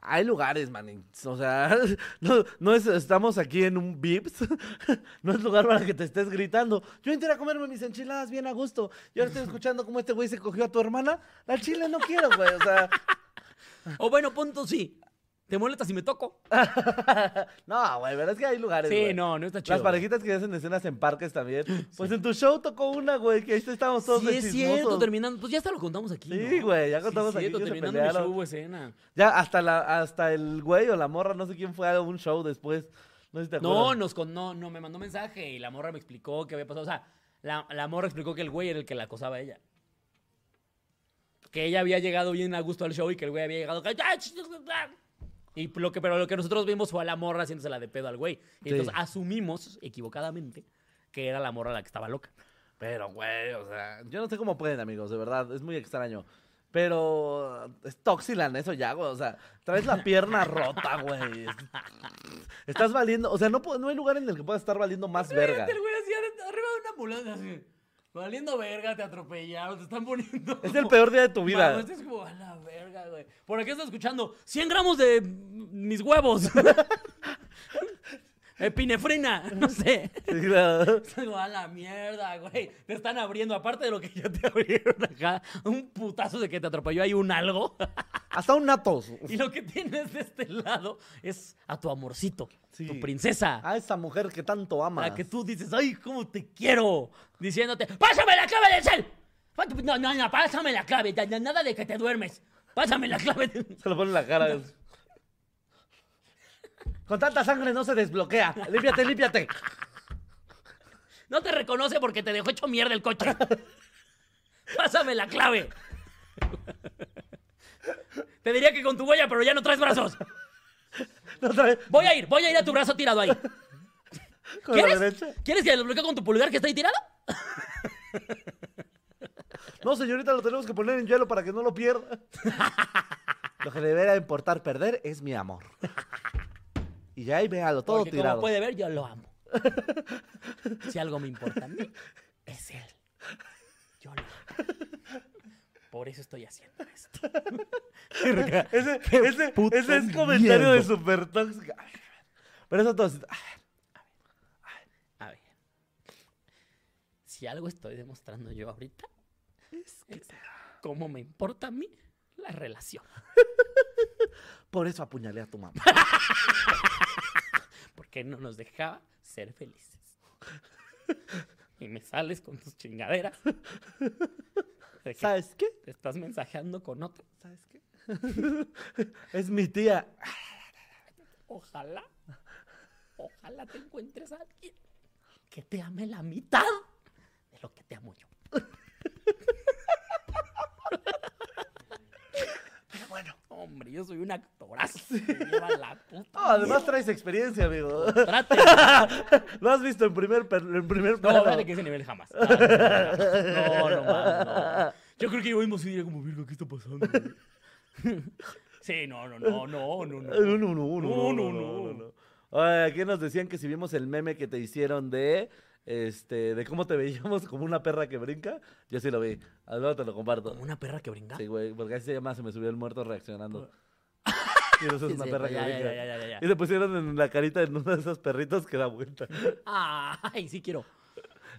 hay lugares, man. O sea, no, no es, estamos aquí en un Vips. No es lugar para que te estés gritando. Yo entré a comerme mis enchiladas bien a gusto. Y ahora estoy escuchando cómo este güey se cogió a tu hermana. Al chile no quiero, güey. O sea, O bueno, punto sí. ¿Te molestas si me toco? no, güey, verdad es que hay lugares. Sí, no, no está chido. Las parejitas que hacen escenas en parques también. Pues en tu show tocó una, güey, que ahí estábamos todos Sí, de es chismosos. cierto, terminando. Pues ya hasta lo contamos aquí. Sí, ¿no? güey, ya Sí, contamos es aquí cierto, terminando mi show escena. Ya hasta, la, hasta el güey o la morra, no sé quién fue a un show después. No, sé si te No, nos con, no, no, me mandó mensaje y la morra me explicó qué había pasado. O sea, la, la morra explicó que el güey era el que la acosaba a ella. Que ella había llegado bien a gusto al show y que el güey había llegado. Y lo que, pero lo que nosotros vimos fue a la morra haciéndose la de pedo al güey. Y Sí. entonces asumimos, equivocadamente, que era la morra la que estaba loca. Pero, güey, o sea, yo no sé cómo pueden, amigos, de verdad, es muy extraño. Pero es Toxilan, eso ya, güey. O sea, traes la pierna rota, güey. Estás valiendo, o sea, no, no hay lugar en el que puedas estar valiendo más verga. El güey así ar- arriba de una ambulancia, así. Valiendo verga, te atropellaron, te están poniendo. Es el peor día de tu vida. Vamos, es como a la verga, güey. Por aquí estás escuchando 100 gramos de mis huevos. Epinefrina, no sé. Sí, claro. Como, a la mierda, güey. Te están abriendo, aparte de lo que ya te abrieron acá, un putazo de que te atropelló ahí un algo. Hasta un natos. Y lo que tienes de este lado es a tu amorcito, Sí. tu princesa. A esa mujer que tanto amas. La que tú dices, ay, cómo te quiero. Diciéndote, pásame la clave del cel. No, no, no, pásame la clave. Nada de que te duermes. Pásame la clave. Se lo pone en la cara. Con tanta sangre no se desbloquea. Límpiate, límpiate. No te reconoce porque te dejó hecho mierda el coche. Pásame la clave. Te diría que con tu huella, pero ya no traes brazos. No, Voy a ir, voy a ir a tu brazo tirado ahí. con la ¿Quieres? ¿Quieres que lo bloquee con tu pulgar que está ahí tirado? No, señorita, lo tenemos que poner en hielo para que no lo pierda. Lo que deberá importar perder es mi amor. Y ya ahí véalo, todo Porque tirado. como puede ver, yo lo amo. Si algo me importa a mí, es él. Yo lo amo. Por eso estoy haciendo esto. Ese, ese, puto ese es comentario de super tóxica. Pero eso todo. A ver. Si algo estoy demostrando yo ahorita, es cómo me importa a mí la relación. Por eso apuñalé a tu mamá. Porque no nos dejaba ser felices. Y me sales con tus chingaderas. De que ¿Sabes qué? te estás mensajeando con otro. ¿Sabes qué? es mi tía. Ojalá, ojalá te encuentres a alguien que te ame la mitad de lo que te amo yo. Bueno. Hombre, yo soy un actorazo. Me lleva la puta. No, además traes experiencia, amigo. Trate. Lo has visto en primer, en primer No, fíjate que ese nivel jamás. No, no, no, no. Yo creo que yo mismo sí diría como, Virgo, ¿qué está pasando? güey?" Sí, no, no, no, no, no, Eh, No, no, no, no, No, no, no, no, no. no. Oye, aquí nos decían que si vimos el meme que te hicieron de este de cómo te veíamos como una perra que brinca, yo sí lo vi. Ah, Luego te lo comparto. Como una perra que brinca. Sí, güey, porque así se llama, se me subió el muerto reaccionando. Y eso es Sí, una sí, perra que ya, brinca. ya, ya. Y le pusieron en la carita en uno de esos perritos que da vuelta. Ay, sí quiero.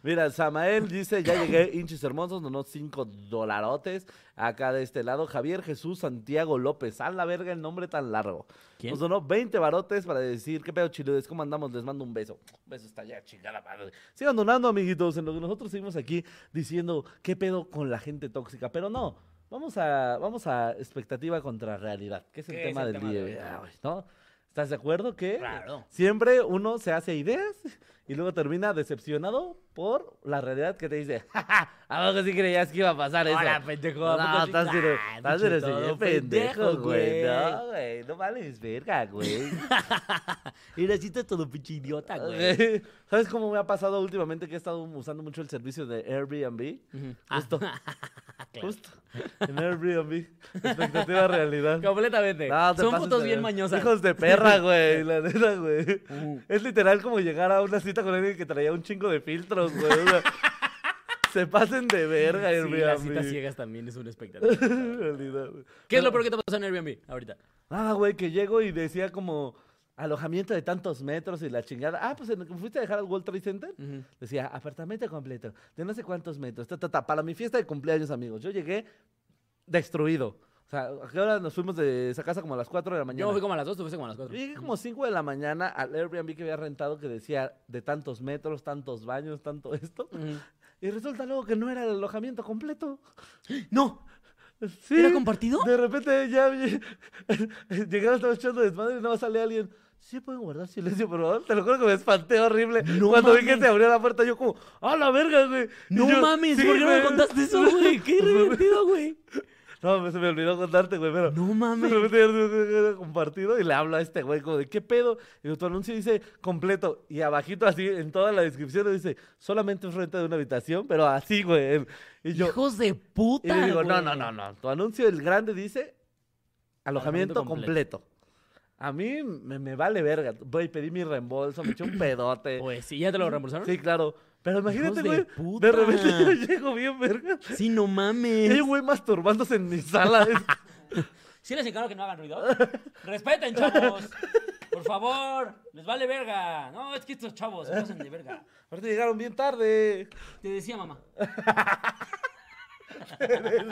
Mira, Samael dice, ya llegué, hinchis hermosos, donó cinco dolarotes. Acá de este lado, Javier Jesús Santiago López. A la verga el nombre tan largo. ¿Quién? Nos donó 20 barotes para decir, ¿qué pedo, chiludes? ¿Cómo andamos? Les mando un beso. Un beso está ya, chingada madre. Sigan donando, amiguitos, en lo que nosotros seguimos aquí diciendo, ¿qué pedo con la gente tóxica? Pero no, vamos a, vamos a expectativa contra realidad, que es el ¿Qué es tema el del tema día, de hoy? de hoy, ¿no? ¿Estás de acuerdo que Claro. siempre uno se hace ideas y luego termina decepcionado por la realidad que te dice, jaja, ¿a poco sí creías que iba a pasar eso? Hola, pendejo, ¿a No, poco sí? estás Ah, eres- estás eres todo pendejo, güey. No, güey, no vales verga, güey. Está todo pinche idiota, güey. ¿Sabes cómo me ha pasado últimamente que he estado usando mucho el servicio de Airbnb? Ah, Justo, claro. justo. En Airbnb. Expectativa realidad. Completamente. No, Son de bien mañosas. Hijos de perra, güey. La neta, güey. Ujú. Es literal como llegar a una con alguien que traía un chingo de filtros, güey. o sea, se pasen de verga, Sí, Airbnb. las citas ciegas también es un espectáculo. ¿Qué es lo peor que te pasó en Airbnb ahorita? Ah, güey, que llego y decía como alojamiento de tantos metros y la chingada. Ah, pues fuiste a dejar al World Trade Center. Decía, apartamento completo, de no sé cuántos metros. ta, ta, ta, para mi fiesta de cumpleaños, amigos. Yo llegué destruido. O sea, ¿a qué hora nos fuimos de esa casa? Como a las 4 de la mañana. Yo fui como a las 2, tú fuiste como a las 4. Yo llegué como 5 de la mañana al Airbnb que había rentado que decía de tantos metros, tantos baños, tanto esto. Y resulta luego que no era el alojamiento completo. ¡No! Sí, ¿Era compartido? De repente ya llegaron, estaba echando desmadre y nada más sale alguien. Sí, pueden guardar silencio, por favor. Te lo juro que me espanté horrible. No Cuando vi que mames. se abrió la puerta, yo como, ¡ah, la verga, güey! Y No yo, mames, "Sí, ¿por qué no me güey". contaste eso, güey? Qué divertido, güey. No, se me olvidó contarte, güey, pero... No mames. De repente compartido y le hablo a este güey como de, ¿qué pedo? Y tu anuncio dice completo. Y abajito así, en toda la descripción, dice, solamente es renta de una habitación, pero así, güey. Y yo... Hijos de Y puta. le digo, no, güey. no, no, no. Tu anuncio, el grande, dice alojamiento Alojamiento completo. A mí me, me vale verga. Voy, pedí mi reembolso, me eché un pedote. Pues sí, ¿ya te lo reembolsaron? Sí, claro. Pero imagínate, de güey. De, repente yo llego bien verga. Sí, no mames. hay güey masturbándose en mi sala. Es- ¿Sí les encargo que no hagan ruido? Respeten, chavos. Por favor. Les vale verga. No, es que estos chavos se pasan de verga. Aparte llegaron bien tarde. Te decía mamá.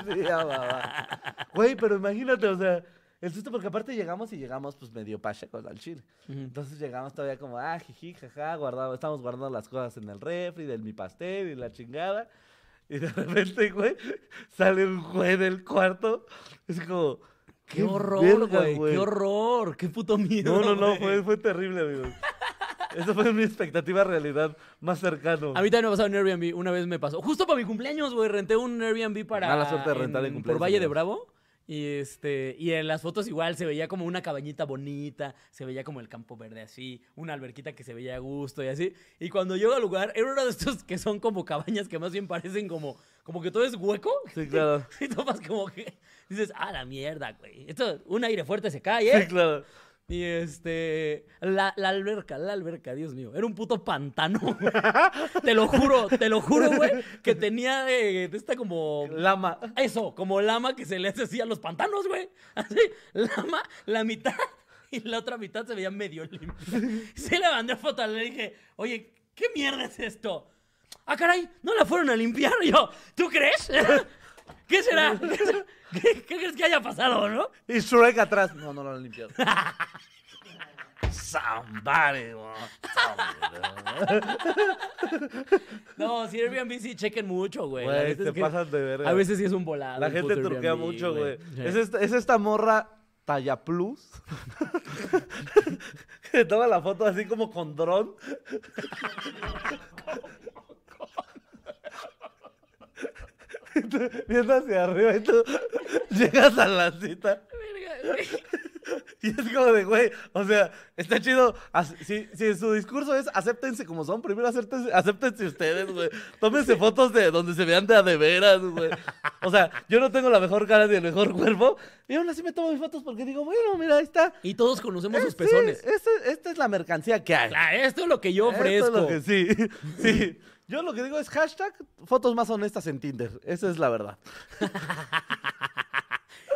Decía, mamá. Güey, pero imagínate, o sea, el susto, porque aparte llegamos y llegamos pues medio pachecos al chile. Entonces llegamos todavía como, ah, jiji, jaja, guardado, estamos guardando las cosas en el refri, del mi pastel y la chingada. Y de repente, güey, sale un güey del cuarto. Es como, Qué horror, güey. Qué horror. Qué puto miedo. No, no, no, fue, fue terrible, amigos. Esa fue mi expectativa realidad más cercano. A mí también me ha pasado en Airbnb. Una vez me pasó. Justo para mi cumpleaños, güey. Renté un Airbnb para. Mala suerte de rentar en en- cumpleaños, Por Valle de. Bravo. Y este. Y en las fotos igual se veía como una cabañita bonita. Se veía como el campo verde así. Una alberquita que se veía a gusto y así. Y cuando llego al lugar, era uno de estos que son como cabañas que más bien parecen como. Como que todo es hueco. Sí, claro. Y tomas como que. Dices, ah, la mierda, güey. Esto, un aire fuerte se cae, ¿eh? Sí, claro. Y este. La, la alberca, la alberca, Dios mío. Era un puto pantano. güey. te lo juro, te lo juro, güey. Que tenía de, de esta como. Lama. Eso, como lama que se le hace así a los pantanos, güey. Así, lama, la mitad y la otra mitad se veía medio limpia. Se le mandé foto, le dije, oye, ¿qué mierda es esto? Ah, caray, no la fueron a limpiar. Y yo, ¿tú crees? ¿Qué será? ¿Qué? ¿Qué- crees que haya pasado, no? Y Shrek atrás. No, no lo han limpiado. Somebody wants No, si Airbnb sí chequen mucho, güey. Neta es te que pasas de verga. A veces sí es un volado. La gente turquea Airbnb, mucho, güey. Sí. Es, esta, es esta morra talla plus. que toma la foto así como con dron. Y tú Viendo hacia arriba y tú llegas a la cita. Verga, güey. Y es como de, güey, o sea, está chido. as- Si, si su discurso es acéptense como son, primero acéptense, acéptense ustedes, güey. Tómense fotos de donde se vean de a de veras, güey. O sea, yo no tengo la mejor cara ni el mejor cuerpo. Y aún así me tomo mis fotos porque digo, bueno, mira, ahí está. Y todos conocemos sus Sí, pezones. este- esta es la mercancía que hay. Ah, esto es lo que yo Esto ofrezco. es lo que sí, sí. Yo lo que digo es hashtag fotos más honestas en Tinder. Esa es la verdad.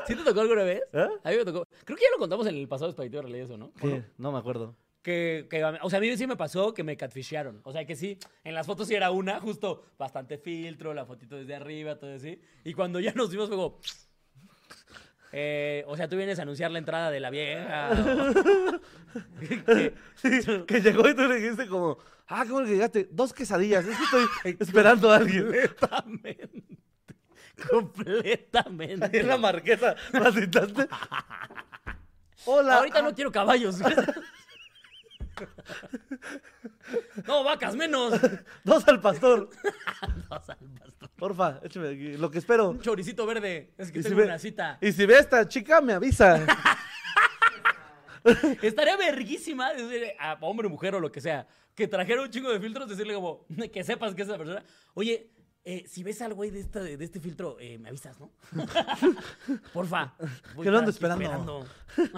¿Sí te tocó alguna vez? ¿Eh? A mí me tocó. Creo que ya lo contamos en el pasado Espaguetito de Realidad eso, ¿no? ¿O no? No me acuerdo. Que, que, o sea, a mí sí me pasó que me catfishearon. O sea, que sí, en las fotos sí era una, justo bastante filtro, la fotito desde arriba, todo así. Y cuando ya nos vimos, fue como... eh, o sea, tú vienes a anunciar la entrada de la vieja. o- Sí, que llegó y tú le dijiste como, ah, ¿cómo que llegaste? Dos quesadillas, es que estoy esperando a alguien. completamente. Completamente. Ahí en la marquesa, ¿la citaste? Hola. Ahorita no quiero caballos. no, vacas menos. Dos al pastor. Dos al pastor. Porfa, échame aquí. Lo que espero. Un choricito verde. Es que si, tengo ve, una cita. y si ve a esta chica, me avisa. Estaría verguísima hombre, mujer o lo que sea, que trajera un chingo de filtros, decirle como, que sepas que es esa persona. Oye, eh, si ves al güey de, esta, de este filtro, eh, me avisas, ¿no? Porfa. Que lo ando esperando.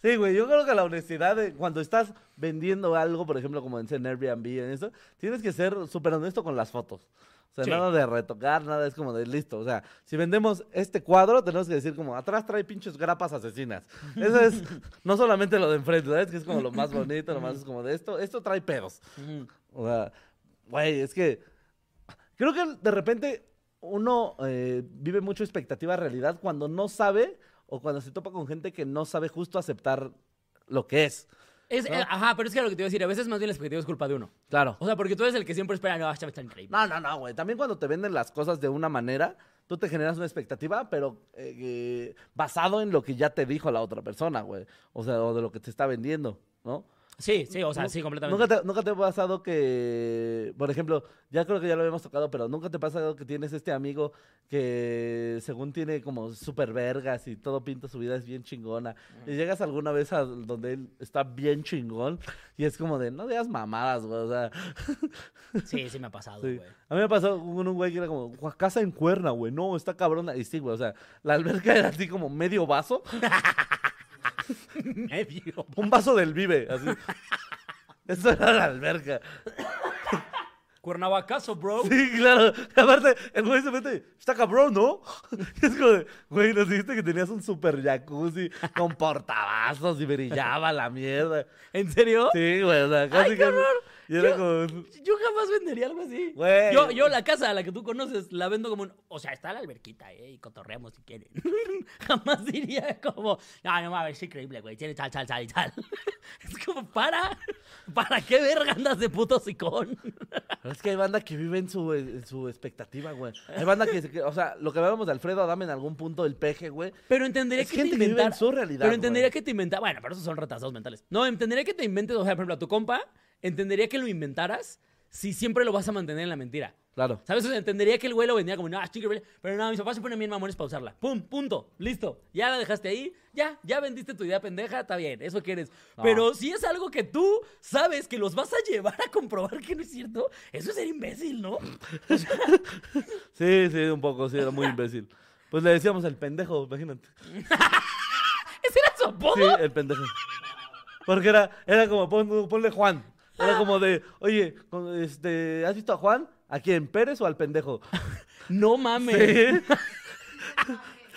Sí, güey, yo creo que la honestidad de cuando estás vendiendo algo, por ejemplo, como en Airbnb, en eso, tienes que ser súper honesto con las fotos. Sea, Sí. nada de retocar, nada es como de listo. O sea, si vendemos este cuadro, tenemos que decir como atrás trae pinches grapas asesinas. Eso es no solamente lo de enfrente, ¿sabes? Que es como lo más bonito, lo más es como de esto. Esto trae pedos. O sea, güey, es que creo que de repente uno eh, vive mucho expectativa realidad cuando no sabe o cuando se topa con gente que no sabe justo aceptar lo que es. Es, ¿No? eh, ajá, pero es que lo que te iba a decir, a veces más bien la expectativa es culpa de uno. Claro. O sea, porque tú eres el que siempre espera, no, esta está increíble. No, no, no, güey. También cuando te venden las cosas de una manera, tú te generas una expectativa, pero eh, eh, basado en lo que ya te dijo la otra persona, güey. O sea, o de lo que te está vendiendo, ¿no? Sí, sí, o sea, sí, completamente. ¿Nunca te, nunca te ha pasado que, por ejemplo, ya creo que ya lo habíamos tocado, pero nunca te ha pasado que tienes este amigo que según tiene como super vergas y todo pinta su vida es bien chingona. Y llegas alguna vez a donde él está bien chingón y es como de, no digas mamadas, güey. O sea, Sí, sí me ha pasado, sí. güey. A mí me pasó con un güey que era como, "Gua- casa en cuerna, güey. No, está cabrona. Y sí, güey, o sea, la alberca era así como medio vaso, Medio. un vaso del vive, así. Eso era la alberca. Cuernavacaso, bro. Sí, claro. Aparte, el güey se mete, está cabrón, ¿no? Y es como de, güey, nos dijiste que tenías un super jacuzzi con portavasos y brillaba la mierda. ¿En serio? Sí, güey, o sea, casi qué que. Horror. Y era Yo- como. Yo jamás vendería algo así. Güey. Yo, yo la casa a la que tú conoces la vendo como un... O sea, está la alberquita, ¿eh? Y cotorreamos si quieren. jamás diría como... No, no mames, es increíble, güey. Tiene tal, tal, tal y tal. es como, para. ¿Para qué verga andas de puto sicón? Es que hay banda que vive en su, en su expectativa, güey. Hay banda que, o sea, lo que hablábamos de Alfredo Adame en algún punto, el peje, güey. Pero entendería Es que gente te que vive en inventara... su realidad, Pero entendería güey. que te inventara... Bueno, pero esos son retrasados mentales. No, entendería que te inventes... O sea, por ejemplo, a tu compa, entendería que lo inventaras si siempre lo vas a mantener en la mentira. Claro. ¿Sabes? O sea, entendería que el güey lo vendía como, no. Pero no, mis papás se ponen bien mamones para usarla. Pum, punto. Listo. Ya la dejaste ahí. Ya, ya vendiste tu idea pendeja. Está bien, eso quieres. No. Pero si es algo que tú sabes que los vas a llevar a comprobar que no es cierto, eso es ser imbécil, ¿no? Sí, sí, un poco, sí, era muy imbécil. Pues le decíamos el pendejo, imagínate. ¿Ese era su apodo? Sí, el pendejo. Porque era, era como, pon- ponle Juan. Era como de, oye, este, ¿has visto a Juan? ¿A quién? ¿Pérez o al pendejo? No mames. Sí.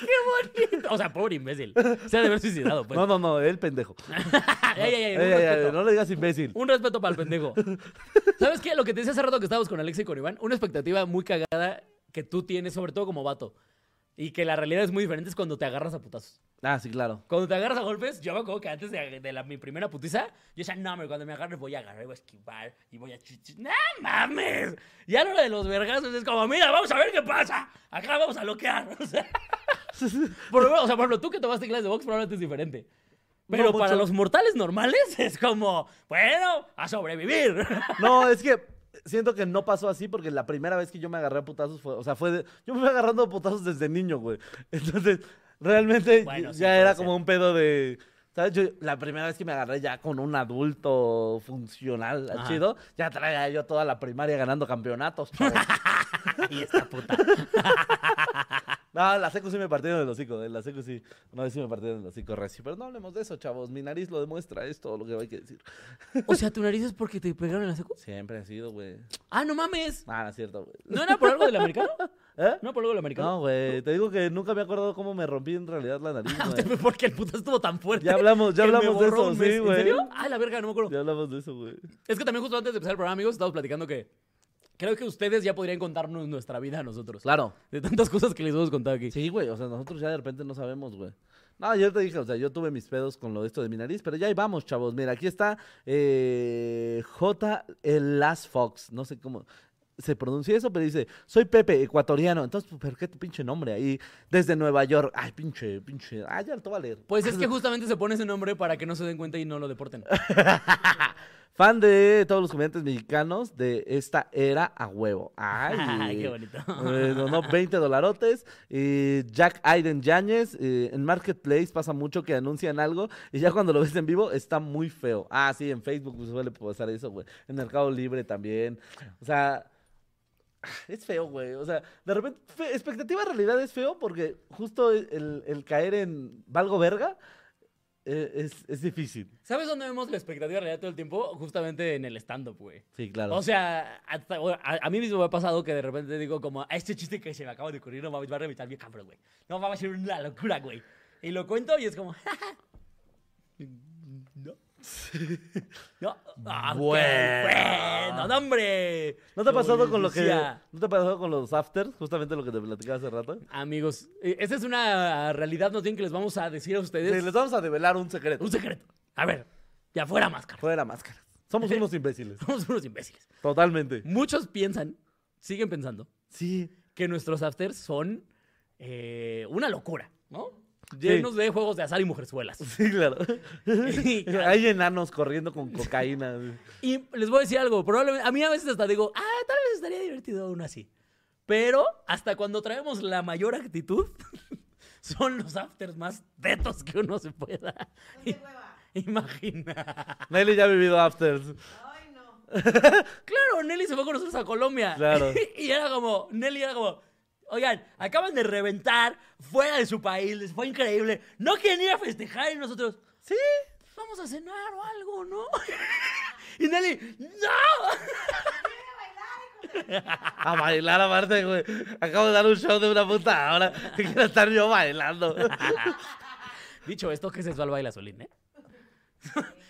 Qué bonito. O sea, pobre imbécil. Se ha de haber suicidado, pues. No, no, no, el pendejo. Ay, ay, ay, no le digas imbécil. Un respeto para el pendejo. ¿Sabes qué? Lo que te decía hace rato que estábamos con Alex y con Iván, una expectativa muy cagada que tú tienes, sobre todo como vato. Y que la realidad es muy diferente es cuando te agarras a putazos. Ah, sí, claro. Cuando te agarras a golpes, yo me acuerdo que antes de, de la- mi primera putiza, yo decía, no, hombre, cuando me agarres voy a agarrar, voy a esquivar y voy a. ¡No mames! Y a la hora de los vergazos es como, mira, vamos a ver qué pasa. Acá vamos a loquear. O sea, por, ejemplo, o sea, por ejemplo, tú que tomaste clases de box probablemente es diferente. Pero No para los mortales normales es como, bueno, a sobrevivir. No, es que siento que no pasó así porque la primera vez que yo me agarré a putazos fue, o sea, fue de- yo me fui agarrando a putazos desde niño, güey. Entonces, realmente Bueno, ya sí, era como un pedo de, ¿sabes? Yo, la primera vez que me agarré ya con un adulto funcional, Ajá. chido, ya traía yo toda la primaria ganando campeonatos, y esta puta. No, la secu sí me partieron el hocico, en la secu sí, una vez sí me partieron el hocico recio, pero no hablemos de eso, chavos, mi nariz lo demuestra, es todo lo que hay que decir. O sea, ¿tu nariz es porque te pegaron en la secu? Siempre ha sido, güey. Ah, no mames. Ah, no es cierto, güey. ¿No era por algo del americano? ¿Eh? ¿No por algo del americano? No, güey, te digo que nunca me acuerdo cómo me rompí en realidad la nariz, Ah, güey. porque el puto estuvo tan fuerte. Ya hablamos, ya hablamos de eso, sí, güey. ¿En serio? Ah, la verga, no me acuerdo. Ya hablamos de eso, güey. Es que también justo antes de empezar el programa, amigos, estábamos platicando que creo que ustedes ya podrían contarnos nuestra vida a nosotros. Claro. De tantas cosas que les hemos contado aquí. Sí, güey, o sea, nosotros ya de repente no sabemos, güey. No, yo te dije, o sea, yo tuve mis pedos con lo de esto de mi nariz, pero ya ahí vamos, chavos. Mira, aquí está eh, J. El Last Fox, no sé cómo se pronuncia eso, pero dice, soy Pepe, ecuatoriano. Entonces, ¿por qué tu pinche nombre ahí? Desde Nueva York. Ay, pinche, pinche. Ay, ya lo va a leer. Pues es que justamente se pone ese nombre para que no se den cuenta y no lo deporten. Fan de todos los comediantes mexicanos de esta era a huevo. Ay, qué bonito. Eh, donó 20 dolarotes. Y Jack Aiden Yáñez. eh, en Marketplace pasa mucho que anuncian algo y ya cuando lo ves en vivo está muy feo. Ah, sí, en Facebook suele pasar eso, güey. En Mercado Libre también. O sea. Es feo, güey. O sea, de repente, expectativa realidad es feo porque justo el, el caer en valgo verga eh, es, es difícil. ¿Sabes dónde vemos la expectativa realidad todo el tiempo? Justamente en el stand-up, güey. Sí, claro. O sea, hasta- a, a mí mismo me ha pasado que de repente digo como, a este chiste que se me acaba de ocurrir, no mames, va a reventar bien cabrón, güey. No, va a ser una locura, güey. Y lo cuento y es como, no. Ah, Bueno. no, hombre. ¿No te ha pasado con lo que no te ha pasado con los afters? Justamente lo que te platicaba hace rato. Amigos, eh, esta es una realidad no bien que les vamos a decir a ustedes. Sí, les vamos a develar un secreto. Un secreto. A ver, ya fuera máscara. Fuera máscaras. Somos unos imbéciles. Somos unos imbéciles. Totalmente. Muchos piensan, siguen pensando, Sí. que nuestros afters son eh, una locura, ¿no? Llenos de juegos de azar y mujerzuelas. Sí, claro. Y- Hay enanos corriendo con cocaína. Y les voy a decir algo, probablemente, a mí a veces hasta digo, ah, tal vez estaría divertido aún así. Pero hasta cuando traemos la mayor actitud, son los afters más tetos que uno se pueda No imaginar. Nelly ya ha vivido afters. Ay, no. Claro, Nelly se fue con nosotros a Colombia. Claro. Y era como, Nelly era como, oigan, acaban de reventar fuera de su país, les fue increíble. No quieren ir a festejar y nosotros, sí, vamos a cenar o algo, ¿no? Y Nelly, ¡no! A bailar aparte, güey. Acabo de dar un show de una puta hora. y Quiero estar yo bailando. Dicho esto, qué sensual baila Solín, ¿eh?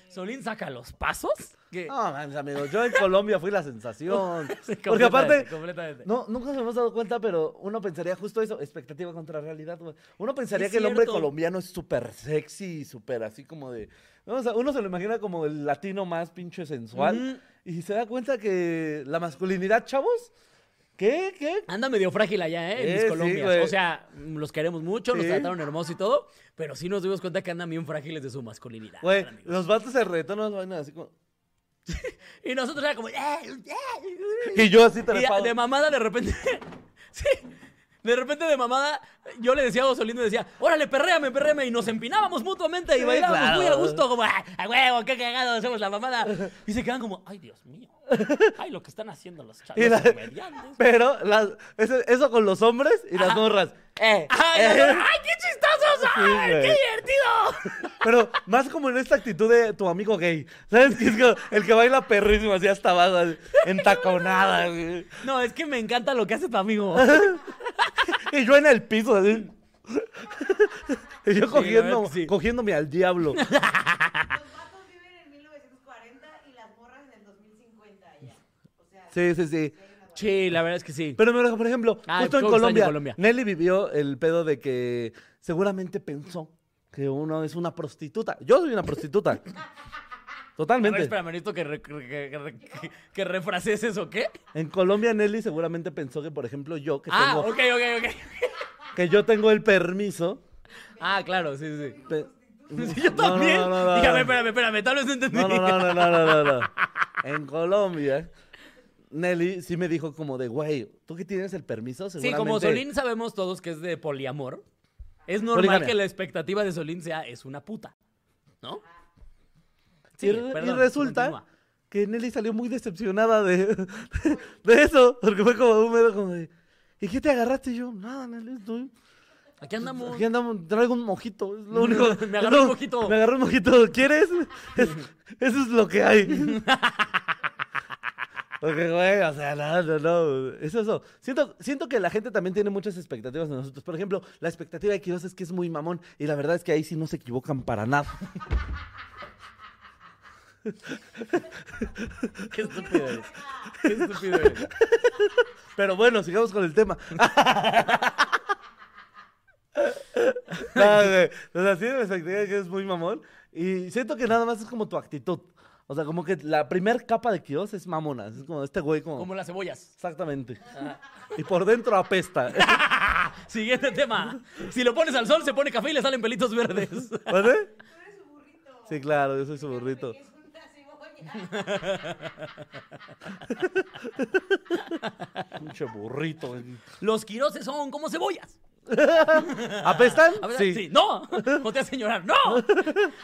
Solín saca los pasos. No, mames, amigos. Yo en Colombia fui la sensación. Sí, Porque aparte, completamente, no, nunca nos hemos dado cuenta, pero uno pensaría justo eso, expectativa contra realidad. Uno pensaría Es que el hombre colombiano es súper sexy, súper así como de... ¿no? O sea, uno se lo imagina como el latino más pinche sensual. Y se da cuenta que la masculinidad, chavos, ¿qué? ¿Qué? Anda medio frágil allá, ¿eh? En Eh, mis sí, Colombias. o sea, los queremos mucho, Sí. trataron hermoso y todo, pero sí nos dimos cuenta que andan bien frágiles de su masculinidad. Güey, los vatos se retonan vainas así como... Y nosotros era como... "Eh, eh". Y yo así Y trepado. de mamada de repente... sí. De repente de mamada, yo le decía a Osolín, me decía, órale, perréame, perréame, y nos empinábamos mutuamente y bailábamos claro. muy a gusto, como, "Ah, a huevo, qué cagado, hacemos la mamada. Y se quedan como, ay, Dios mío, ay, lo que están haciendo los chavos la- comediantes. Pero las- eso, eso con los hombres y las Ajá. morras. Eh, ¡Ay, eh. ay, qué chistosos! Sí, ¡Qué divertido! Pero más como en esta actitud de tu amigo gay. ¿Sabes? Que es como el que baila perrísimo así hasta abajo, así, entaconada. No, es que me encanta lo que hace tu amigo. Y yo en el piso, así. Y yo cogiendo, sí. cogiéndome al diablo. Los vatos viven en 1940 y las morras en el 2050 ya. O sea, Sí, sí, sí. Sí, la verdad es que sí. Pero por ejemplo, Ah, justo en ¿cómo extraño Colombia, Colombia? Nelly vivió el pedo de que seguramente pensó que uno es una prostituta. Yo soy una prostituta. A ver, Totalmente. espérame, necesito que, re- que, que, que- que refrases eso, ¿qué? En Colombia, Nelly seguramente pensó que, por ejemplo, yo, que, Ah, tengo, ok, ok, ok. que yo tengo el permiso. Ah, claro, sí, sí. pe- Sí, yo No, también. no, no, no, Dígame, espérame, espérame, tal vez no entendí. No, no, no, no, no, no, no, no. En Colombia, Nelly sí me dijo como de, güey, ¿tú que tienes el permiso? Sí, como Solín sabemos todos que es de poliamor. Es normal Poligamia. que la expectativa de Solín sea es una puta. ¿no? Y, Sí, y resulta continúa. que Nelly salió muy decepcionada de, de eso, porque fue como un medio como de, ¿y qué te agarraste? Y yo, nada, Nelly, estoy... Aquí andamos. Aquí andamos, traigo un mojito, es lo único. Me agarré es un mojito. Me agarré un mojito, ¿quieres? Es- eso es lo que hay. Porque, güey, o sea, no, no, no. Es eso. Siento, siento que la gente también tiene muchas expectativas de nosotros. Por ejemplo, la expectativa de Quiroz es que es muy mamón. Y la verdad es que ahí sí no se equivocan para nada. Qué estúpido eres. Qué estúpido eres. Pero bueno, sigamos con el tema. No, güey. O sea, sí, la expectativa de que es muy mamón. Y siento que nada más es como tu actitud. O sea, como que la primer capa de Quiroz es mamona. Es como este güey como... Como las cebollas. Exactamente. Y por dentro apesta. Siguiente tema. Si lo pones al sol, se pone café y le salen pelitos verdes. ¿Vale? Tú eres su burrito. Sí, claro, yo soy su burrito. Es una cebolla. Pinche burrito. Los quiroses son como cebollas. ¿Apestan? Ver, Sí. sí. No. No te hace llorar. No.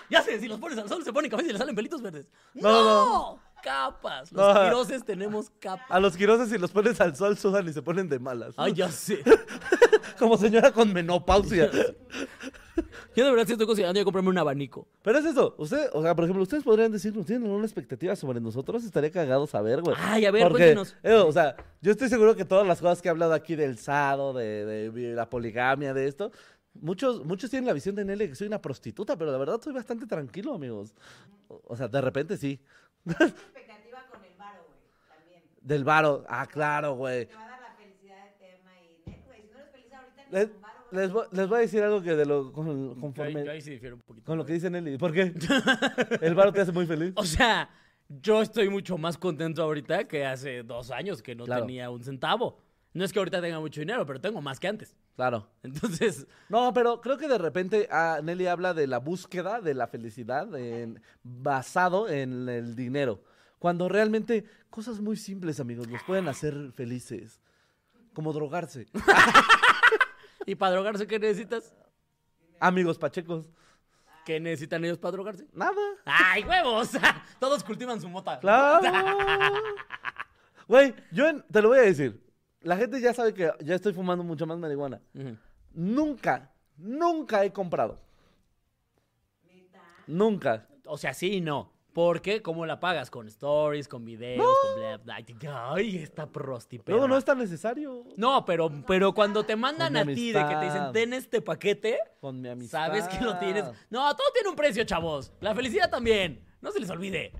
Ya sé, si los pones al sol, se ponen café y le salen pelitos verdes. No, No. Capas. Los No. quiroses tenemos capas. A los quiroses si los pones al sol sudan y se ponen de malas. Ay, ya sé. Como señora con menopausia. Yo de verdad sí estoy considerando ya comprarme un abanico. Pero es eso. Usted, o sea, por ejemplo, ustedes podrían decirnos, ¿tienen alguna expectativa sobre nosotros? Estaría cagado saber, güey. Ay, a ver, Porque, cuéntenos. eh, o sea, yo estoy seguro que todas las cosas que he hablado aquí del sado, de, de la poligamia, de esto, muchos, muchos tienen la visión de Nelly que soy una prostituta, pero la verdad soy bastante tranquilo, amigos. O, o sea, de repente sí. expectativa con el varo, güey. También. Del varo. Ah, claro, güey. Te va a dar la felicidad tema y, net, güey, si no eres feliz ahorita, ni Les, voy, les voy a decir algo que de lo con- conforme yo ahí sí difiero un poquito. con lo que dice Nelly. ¿Por qué? El varo te hace muy feliz. O sea, yo estoy mucho más contento ahorita que hace dos años que no Claro. tenía un centavo. No es que ahorita tenga mucho dinero, pero tengo más que antes. Claro. Entonces, No, pero creo que de repente ah, Nelly habla de la búsqueda de la felicidad en- basado en el dinero. Cuando realmente cosas muy simples, amigos, nos pueden hacer felices. Como drogarse. ¿y para drogarse qué necesitas? Amigos pachecos. ¿Qué necesitan ellos para drogarse? Nada. ¡Ay, huevos! Todos cultivan su mota. Claro. Güey, yo en- te lo voy a decir. La gente ya sabe que ya estoy fumando mucho más marihuana. Nunca, nunca he comprado. Nunca. O sea, sí y no. Porque, ¿cómo la pagas? Con stories, con videos, con bla, bla. Ay, esta prosti, Luego perra. no es tan necesario. No, pero, pero cuando te mandan a ti de que te dicen, ten este paquete, Con mi amistad. sabes que lo tienes. No, todo tiene un precio, chavos. La felicidad también. No se les olvide.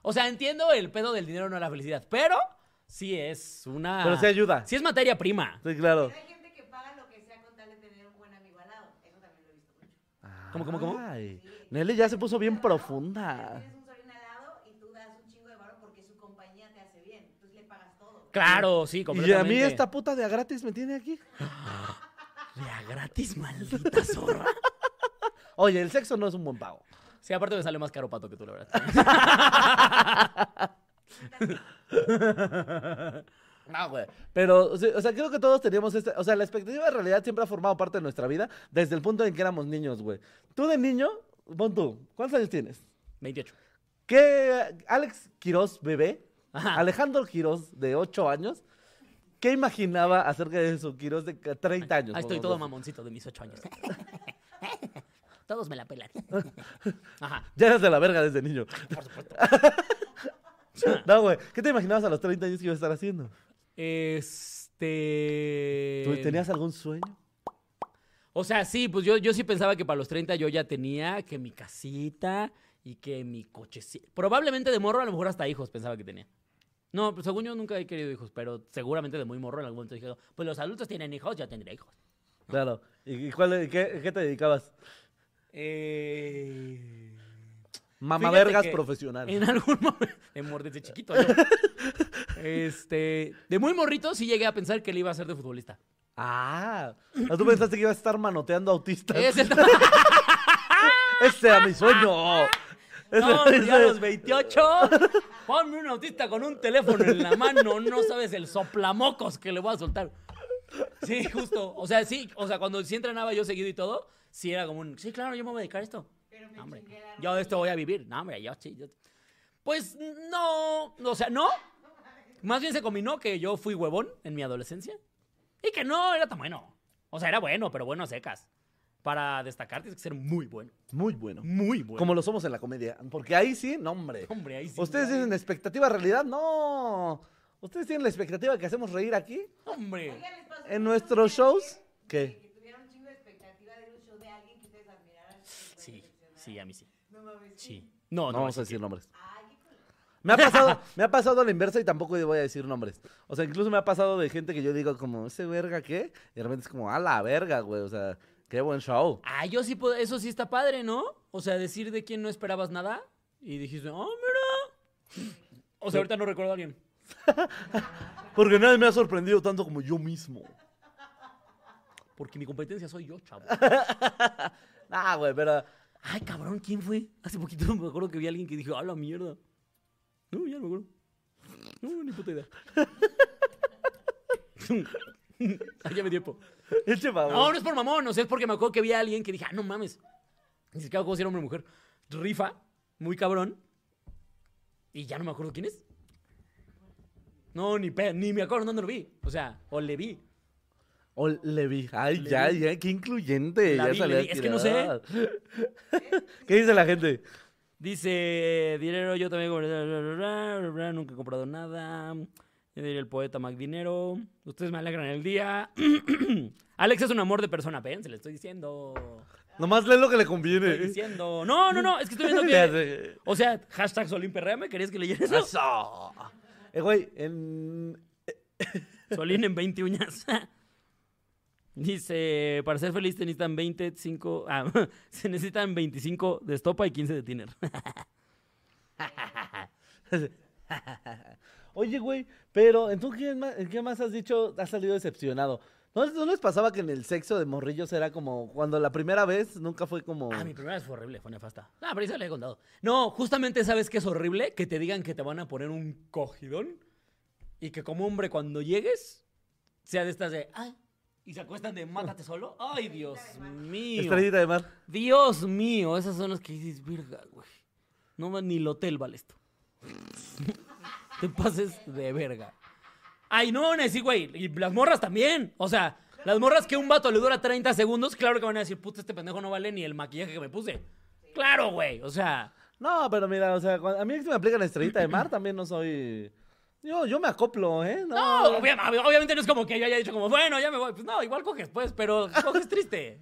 O sea, entiendo el pedo del dinero, no la felicidad. Pero sí es una. Pero sí ayuda. Sí es materia prima. Sí, claro. Hay gente que paga lo que sea con tal de tener un buen amigo al lado. Eso también lo he visto mucho. ¿Cómo, cómo, cómo? Ay, Nelly ya se puso bien profunda. Tienes un sobrino al lado y tú das un chingo de valor porque su compañía te hace bien. Entonces le pagas todo. Claro, sí, Y completamente. a mí esta puta de a gratis me tiene aquí. Ya gratis, maldita zorra. Oye, el sexo no es un buen pago. Sí, aparte me sale más caro pato que tú, la verdad. No, güey. Pero, o sea, creo que todos teníamos este. O sea, la expectativa de realidad siempre ha formado parte de nuestra vida desde el punto en que éramos niños, güey. Tú de niño, pon tú, ¿cuántos años tienes? 28. ¿Qué. Alex Quiroz, bebé? Ajá. Alejandro Quiroz, de 8 años. ¿Qué imaginaba acerca de su Quiroz de 30 años? Ahí estoy todo mamoncito de mis 8 años. Todos me la pelan. Ajá. Ya eras de la verga desde niño. Por supuesto. No, güey. ¿Qué te imaginabas a los 30 años que ibas a estar haciendo? Este. ¿Tú tenías algún sueño? O sea, sí, pues yo, yo sí pensaba que para los 30 yo ya tenía que mi casita y que mi coche. Probablemente de morro, a lo mejor hasta hijos pensaba que tenía. No, pues según yo nunca he querido hijos, pero seguramente de muy morro en algún momento dije, pues los adultos tienen hijos, yo tendré hijos. Claro. ¿Y cuál, qué, qué te dedicabas? Eh... Mamá Fíjate vergas que profesional. En algún momento. De mor- desde chiquito, ¿no? Este. De muy morrito sí llegué a pensar que él iba a ser de futbolista. Ah. ¿o ¿Tú pensaste que ibas a estar manoteando autistas? Ese Ese era mi sueño. No, hombre, ya a los 28. Ponme un autista con un teléfono en la mano. No sabes el soplamocos que le voy a soltar. Sí, justo. O sea, sí. O sea, cuando sí entrenaba yo seguido y todo, sí era como un. Sí, claro, yo me voy a dedicar a esto. Pero me hombre, yo de esto voy a vivir. No, hombre, yo sí. yo- Pues no. O sea, no. Más bien se combinó que yo fui huevón en mi adolescencia. Y que no era tan bueno. O sea, era bueno, pero bueno a secas. Para destacar tienes que ser muy bueno. Muy bueno. Muy bueno. Como lo somos en la comedia. Porque ahí sí, no, hombre. Hombre, ahí sí. ¿Ustedes tienen expectativa realidad? No. ¿Ustedes tienen la expectativa de que hacemos reír aquí? Hombre. Oigan, les pasó En nuestros que- shows. ¿Qué? Que tuvieron un chingo de expectativa de un show de alguien que ustedes admiraran. Sí, sí, a mí sí. No mames. Sí. No, No no. vamos a decir nombres. Ay, qué cool. Me ha pasado, me ha pasado a la inversa y tampoco voy a decir nombres. O sea, incluso me ha pasado de gente que yo digo como, ¿ese verga qué? Y de repente es como, a la verga, güey. O sea, qué buen show. Ah, yo sí puedo, eso sí está padre, ¿no? O sea, decir de quién no esperabas nada y dijiste, oh, mira. O sea, ahorita no recuerdo a alguien. Porque nadie me ha sorprendido tanto como yo mismo. Porque mi competencia soy yo, chavo. Ah, güey, pero... Ay, cabrón, ¿quién fue? Hace poquito me acuerdo que vi a alguien que dijo, ah, la mierda. No, ya no me acuerdo. No, ni puta idea. ya me dio po. Eche favor. No, no es por mamón, o sea, es porque me acuerdo que vi a alguien que dije, ah, no mames. Ni siquiera cómo si era hombre o mujer. Rifa, muy cabrón. Y ya no me acuerdo quién es. No, ni, pe- ni me acuerdo dónde lo vi. O sea, o le vi. O le vi. Ay, Le ya, vi. ya, qué incluyente. La ya vi, le vi. Es que no sé. ¿Qué dice la gente? Dice, dinero, yo también compré- nunca he comprado nada. Yo diría el poeta Mac Dinero. Ustedes me alegran el día. Alex es un amor de persona, pen, se le estoy diciendo. Nomás lee lo que le Estoy conviene. diciendo. No, no, no, es que estoy viendo que. O sea, hashtag Solín Perrea, ¿me querías que leyera eso? Eso. Eh, güey, en... Solín en 20 uñas. Dice, para ser feliz te necesitan 25, ah, se necesitan 25 de estopa y 15 de tiner. Oye, güey, pero entonces, ¿qué más, ¿en qué más has dicho? Has salido decepcionado. ¿No, no les pasaba que en el sexo de morrillos era como cuando la primera vez nunca fue como. Ah, mi primera vez fue horrible, fue nefasta. Ah, pero eso le he contado. No, justamente sabes que es horrible que te digan que te van a poner un cogidón y que como hombre cuando llegues sea de estas de ay y se acuestan de mátate solo. Ay, Dios mío. Estrellita de mar. Dios mío, esas son las que dices, virga, güey. No va- ni el hotel vale esto. Te pases de verga. Ay, no, sí, güey. Y las morras también. O sea, las morras que un vato le dura 30 segundos, claro que van a decir, puta, este pendejo no vale ni el maquillaje que me puse. Claro, güey. O sea, No, pero mira, o sea, cuando- a mí si me aplican estrellita de mar también no soy. Yo, yo me acoplo, ¿eh? no, obvia- obviamente no es como que yo haya dicho como, bueno, ya me voy. Pues no, igual coges, pues, pero coges triste.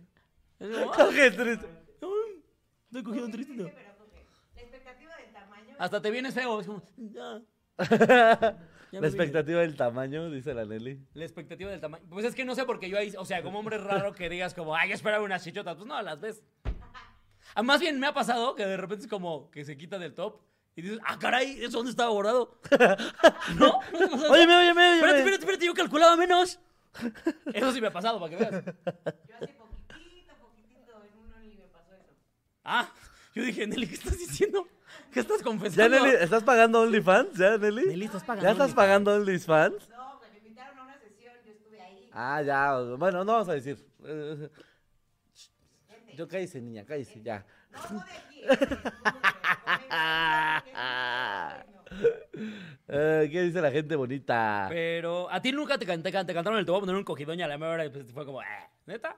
Como, "Ah, Qué triste. ay, Estoy cogiendo triste. no". La expectativa del tamaño. Hasta te vienes feo. Es como, ya. La expectativa del tamaño, dice la Nelly. La expectativa del tamaño. Pues es que no sé porque yo ahí, o sea, como hombre raro que digas como, ay, yo esperaba unas chichotas. Pues no, las ves. Ah, más bien me ha pasado que de repente es como que se quita del top y dices, ah, caray, ¿eso dónde estaba bordado? ¿No? ¿No óyeme, óyeme. Espérate, espérate, espérate, yo calculaba menos. Eso sí me ha pasado, para que veas. Yo hace poquitito, poquitito en un Only me pasó eso. Ah, yo dije, Nelly, ¿qué estás diciendo? ¿Qué estás ¿Ya, confesando? Nelly? ¿Estás pagando OnlyFans? ¿Ya, Nelly? Nelly, ¿estás pagando ¿Ya estás OnlyFans? pagando OnlyFans? No, me invitaron a una sesión, yo estuve ahí. Ah, ya. Bueno, no vamos a decir. Yo cállese, niña, cállese, ya. No, no de aquí. eh, ¿Qué dice la gente bonita? Pero a ti nunca te, can- te, can- te cantaron el te voy a poner un cogidón y a la mera hora y pues fue como, eh, ¿neta?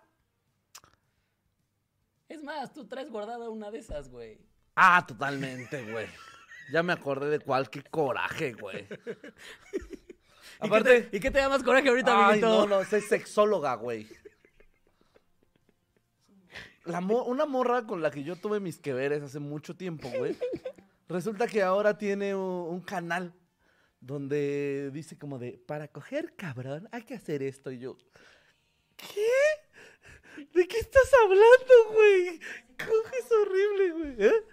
Es más, tú traes guardada una de esas, güey. Ah, totalmente, güey. Ya me acordé de cuál, qué coraje, güey. ¿Y Aparte, qué te, ¿y qué te da más coraje ahorita, ay, amiguito? no, no, soy sexóloga, güey. La mo- una morra con la que yo tuve mis que veres hace mucho tiempo, güey. Resulta que ahora tiene un, un canal donde dice como de, para coger cabrón, hay que hacer esto. Y yo, ¿qué? ¿De qué estás hablando, güey? Coges horrible, güey. ¿Eh?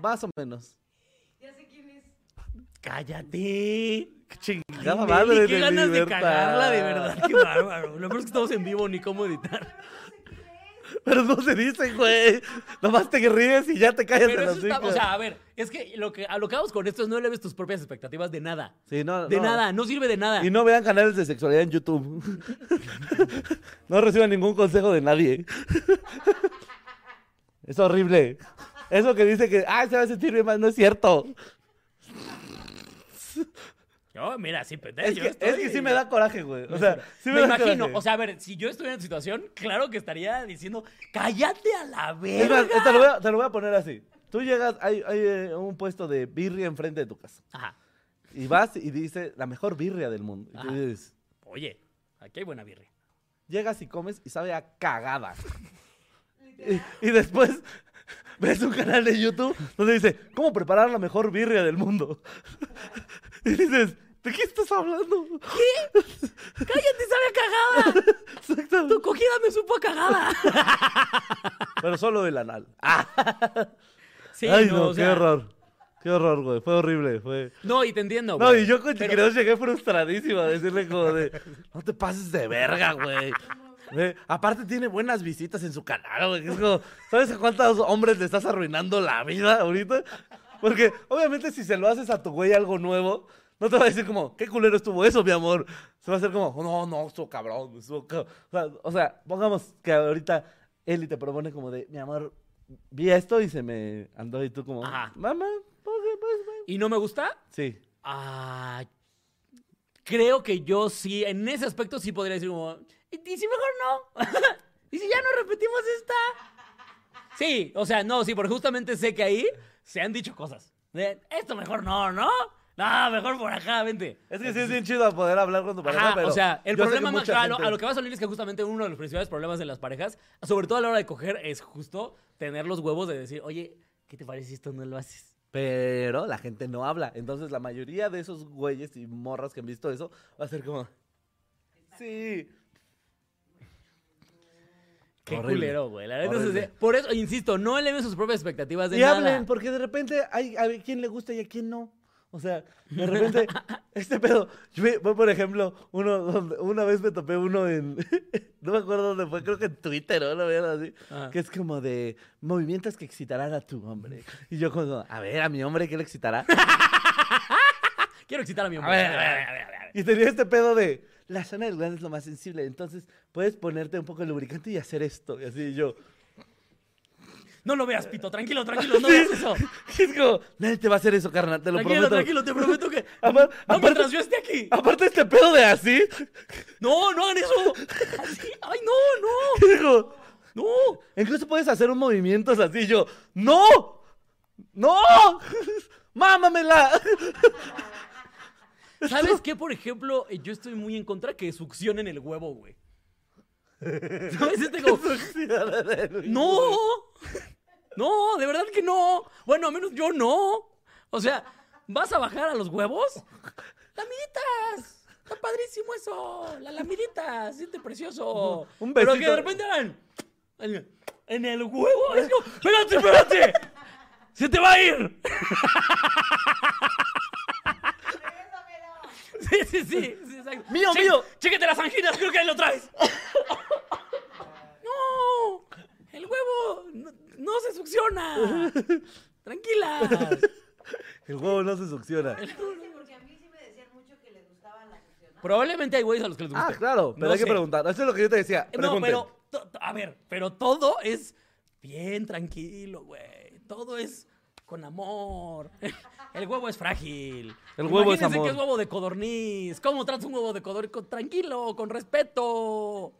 Más o menos. Ya sé quién es. ¡Cállate! Qué chingada madre qué de ganas de libertad. cagarla, de verdad, qué bárbaro. Lo peor es que estamos en vivo, ni cómo editar. Pero no se dice, güey. Nomás te ríes y ya te callas Pero de eso está, o sea, a ver, es que lo que a lo que vamos con esto es no eleves tus propias expectativas de nada. Sí, no, De no. nada, no sirve de nada. Y no vean canales de sexualidad en YouTube. no reciban ningún consejo de nadie. es horrible. Eso que dice que, ay, se va a sentir bien mal, no es cierto. Yo, mira, sí, pendejo. Es que, estoy- es que sí me da coraje, güey. O sea, sí me, me da imagino, coraje. o sea, a ver, si yo estuviera en tu situación, claro que estaría diciendo, cállate a la Es más, verga. te lo, voy a, te lo voy a poner así. Tú llegas, hay, hay eh, un puesto de birria enfrente de tu casa. Ajá. Y vas y dice, la mejor birria del mundo. Y tú dices, Oye, aquí hay buena birria. llegas y comes y sabe a cagada. y, y después ves un canal de YouTube donde dice, ¿cómo preparar la mejor birria del mundo? y dices, ¿de qué estás hablando? ¡Cállate, sabe a cagada! Exactamente. Tu cogida me supo a cagada. Pero solo del anal. Sí, Ay, no, o qué horror. Qué horror, güey. Fue horrible. Fue... No, y te entiendo, No, güey. y yo con Pero- llegué frustradísimo a decirle como de, no te pases de verga, güey. Ve, Aparte tiene buenas visitas en su canal, güey. Es como, ¿sabes a cuántos hombres le estás arruinando la vida ahorita? Porque obviamente si se lo haces a tu güey algo nuevo, no te va a decir como, qué culero estuvo eso, mi amor. Se va a hacer como, no, no, estuvo cabrón, estuvo cabrón. O sea, o sea, pongamos que ahorita Eli te propone como de, mi amor, vi esto y se me andó y tú como, Ajá. mamá, ¿por qué, pues, güey?" ¿Y no me gusta? Sí. Ah, creo que yo sí, en ese aspecto sí podría decir como, ¿y, y si mejor no? ¿Y si ya no repetimos esta? Sí, o sea, no, sí, porque justamente sé que ahí se han dicho cosas. De, esto mejor no, ¿no? No, mejor por acá, vente. Es que sí es bien chido poder hablar con tu pareja, Ajá, pero o sea, el yo sé problema que más mucha a lo, gente- a lo que vas a salir es que justamente uno de los principales problemas de las parejas, sobre todo a la hora de coger, es justo tener los huevos de decir, oye, ¿qué te parece si esto no lo haces? Pero la gente no habla. Entonces la mayoría de esos güeyes y morras que han visto eso va a ser como... Sí. Qué Horrible. culero, güey. La neta, Horrible. es- por eso, insisto, no eleven sus propias expectativas de Y nada. hablen, porque de repente hay a quien le gusta y a quien no. O sea, de repente, este pedo, yo, por ejemplo, uno, donde- una vez me topé uno en, no me acuerdo dónde fue, creo que en Twitter o vez así, Ah. que es como de movimientos que excitarán a tu hombre. Y yo como, a ver, a mi hombre, ¿qué le excitará? Quiero excitar a mi A hombre. ver, a ver, a ver, a ver. Y tenía este pedo de, la zona del glande es lo más sensible, entonces puedes ponerte un poco de lubricante y hacer esto. Y así yo, No lo veas, Pito. Tranquilo, tranquilo. No veas eso. es como, nadie te va a hacer eso, carnal, te lo Tranquilo, prometo. tranquilo. Te prometo que... Apar- No aparte- mientras yo esté aquí. Aparte este pedo de así, No, no hagan eso. Así. Ay, no, no. No. incluso puedes hacer un movimiento así yo, ¡no! ¡No! ¡Mámamela! ¿Sabes qué, por ejemplo? Eh, Yo estoy muy en contra que succionen el huevo, güey. Este como... ¡No! No, de verdad que no. Bueno, al menos yo no. O sea, ¿vas a bajar a los huevos? ¡Lamiditas! Está padrísimo eso. La lamidita, siente precioso. Un Pero que besito. de repente hagan... En el huevo. Es como, ¡Espérate, espérate! ¡Se te va a ir! Sí, sí, sí. Exacto. Mío, Che- mío. Chéquete las anginas, creo que ahí lo traes. No, el huevo no, no se succiona. Tranquila. El huevo no se succiona. Sí, porque a mí sí me decían mucho que les gustaba la fusión. Probablemente hay güeyes a los que les guste. Ah, claro, pero No hay que sé. preguntar. Eso es lo que yo te decía. No, Pregunten. pero, to- to- a ver, pero todo es bien tranquilo, güey. Todo es con amor. El huevo es frágil. El huevo es Imagínense amor. que es huevo de codorniz. ¿Cómo tratas un huevo de codorniz? Tranquilo, con respeto.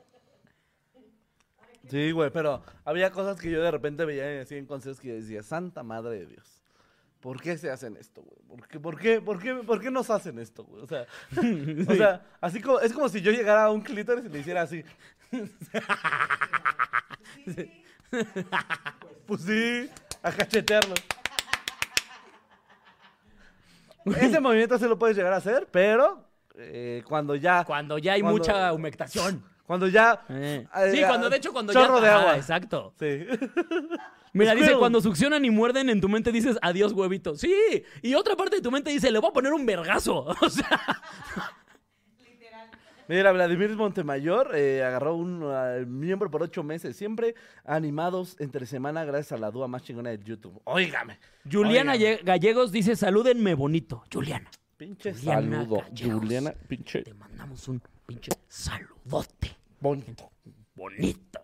Sí, güey, pero había cosas que yo de repente veía así en consejos que yo decía, Santa Madre de Dios. ¿Por qué se hacen esto, güey? ¿Por qué, por qué, por qué, por qué nos hacen esto, güey? O sea, o sea, así como, es como si yo llegara a un clítoris y le hiciera así. Pues sí, a cachetearlo. Ese movimiento se lo puedes llegar a hacer, pero eh, cuando ya, Cuando ya hay Cuando- mucha humectación. cuando ya, Eh. eh, Sí, cuando de hecho cuando ya... chorro de Ajá, agua. exacto. sí. Mira, dice, cuando succionan y muerden, en tu mente dices, adiós, huevito. Sí, y otra parte de tu mente dice, le voy a poner un vergazo. O sea, Mira, Vladimir Montemayor eh, agarró un eh, miembro por ocho meses, siempre animados entre semana gracias a la dúa más chingona de YouTube. Óigame. Juliana óigame. Gallegos dice, salúdenme bonito. Juliana, Pinche Juliana saludo. Gallegos. Juliana, pinche te mandamos un pinche saludote. bonito. Bonito.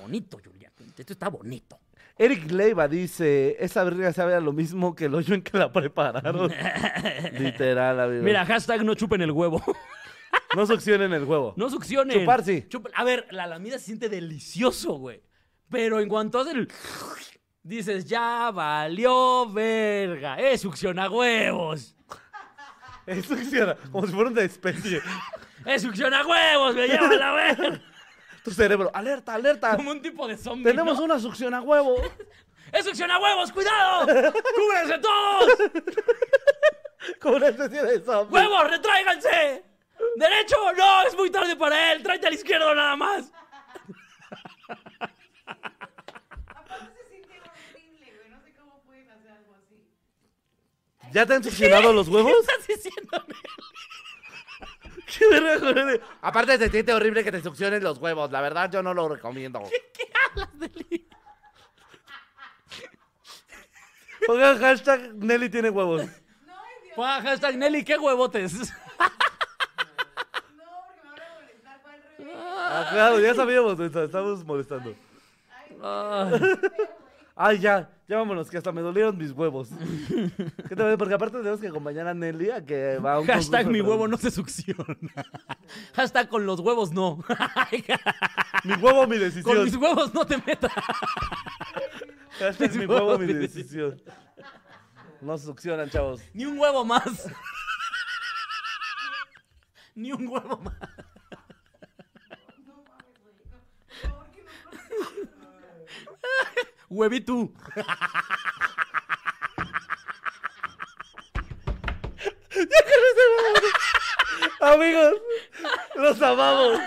Bonito, Juliana. Esto está bonito. Eric Leiva dice, esa verga sabe a lo mismo que el hoyo en que la prepararon. Literal, amigo. Mira, hashtag no chupen el huevo. No succionen el huevo. No succionen. Chupar, sí. Chup- A ver, la lamida se siente delicioso, güey. Pero en cuanto hace el... Dices, ya valió verga. Es succiona huevos. Es succiona, como si fuera una especie. Es succiona huevos, me lleva la verga. Tu cerebro, alerta, alerta. Como un tipo de zombie. Tenemos ¿no? una succiona huevo. ¡Es succiona huevos! ¡Cuidado! ¡Cúbrense todos! Como una especie de zombie. ¡Huevos, retráiganse! ¡Derecho! ¡No! Es muy tarde para él. Tráete al izquierdo nada más. Aparte se siente horrible, güey. No sé cómo pueden hacer algo así. ¿Ya te han succionado los ¿Qué huevos? estás diciendo? ¿Qué? Aparte se siente horrible que te succionen los huevos. La verdad, yo no lo recomiendo. ¿Qué hablas Lee? Pongan hashtag Nelly tiene huevos. No, ay, Dios. Ponga hashtag Nelly, ¿qué huevotes? No, porque me van a molestar. ¿Cuál revés? Ah, claro, ya sabíamos, estamos molestando. Ay. Ay, ya, ya vámonos, que hasta me dolieron mis huevos. ¿Qué te? Porque aparte tenemos que acompañar a Nelly a que va a un Hashtag mi huevo no se succiona. Hashtag con los huevos no. Mi huevo, mi con decisión. mis huevos no te metas. Hashtag mi huevo, mi mi decisión. No se succionan, chavos. Ni un huevo más. Ni un huevo más. Huevitú. Amigos, los amamos.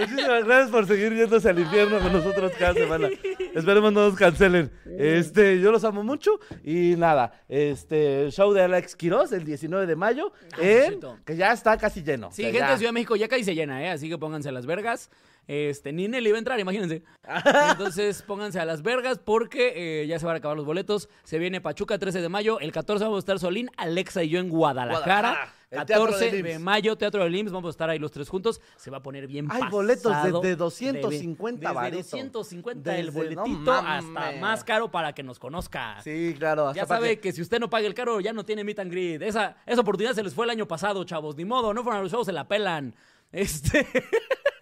Muchísimas gracias por seguir yéndose al infierno con nosotros cada semana. Esperemos no nos cancelen. Este, yo los amo mucho. Y nada, este, show de Alex Quiroz el 19 de mayo. en- que ya está casi lleno. Sí, gente de Ciudad de México ya casi se llena, ¿eh? Así que pónganse las vergas. Este, ni Nelly va a entrar, imagínense. Entonces pónganse a las vergas porque eh, ya se van a acabar los boletos. Se viene Pachuca 13 de mayo. El 14 vamos a estar Solín, Alexa y yo en Guadalajara. Guadalajara, el Teatro 14 del de mayo, Teatro del IMSS. Vamos a estar ahí los tres juntos. Se va a poner bien Hay boletos desde de- 250 Desde varitos. 250 el Desde- no boletito hasta más caro para que nos conozca. Sí, claro. hasta Ya sabe que- que... si usted no paga el caro, ya no tiene meet and greet. Esa, esa oportunidad se les fue el año pasado, chavos. Ni modo, no fueron a los shows, se la pelan. Este,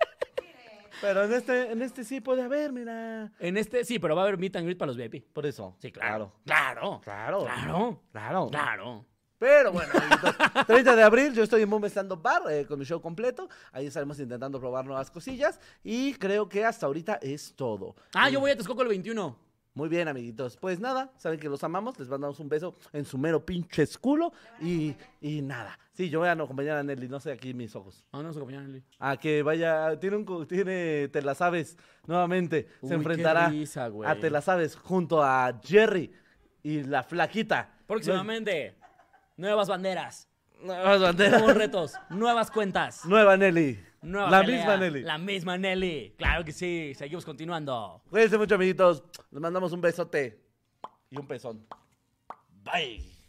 Pero en este, en este sí puede haber, mira. en este, sí, pero va a haber meet and greet para los VIP. Por eso. Sí, claro. Claro. Claro. Claro. Claro. Claro. Pero bueno, amiguitos, 30 de abril yo estoy en Boom Stand Up Bar eh, con mi show completo. Ahí estaremos intentando probar nuevas cosillas. Y creo que hasta ahorita es todo. Ah, yo voy a Texcoco el 21. Muy bien, amiguitos. Pues nada, saben que los amamos. Les mandamos un beso en su mero pinche esculo. Y, y nada. Sí, yo voy a acompañar a Nelly, no sé aquí mis ojos. Ah, no nos acompañaron, Nelly. A que vaya, tiene un, co- tiene Te la sabes nuevamente. Uy, Se qué enfrentará risa, güey. a Te la sabes junto a Jerry y la flaquita. Próximamente, nuevas banderas, Nuevas banderas. nuevos retos, nuevas cuentas. Nueva Nelly. Nueva la pelea, misma Nelly. La misma Nelly. Claro que sí. Seguimos continuando. Cuídense mucho, amiguitos. Les mandamos un besote y un pezón. Bye.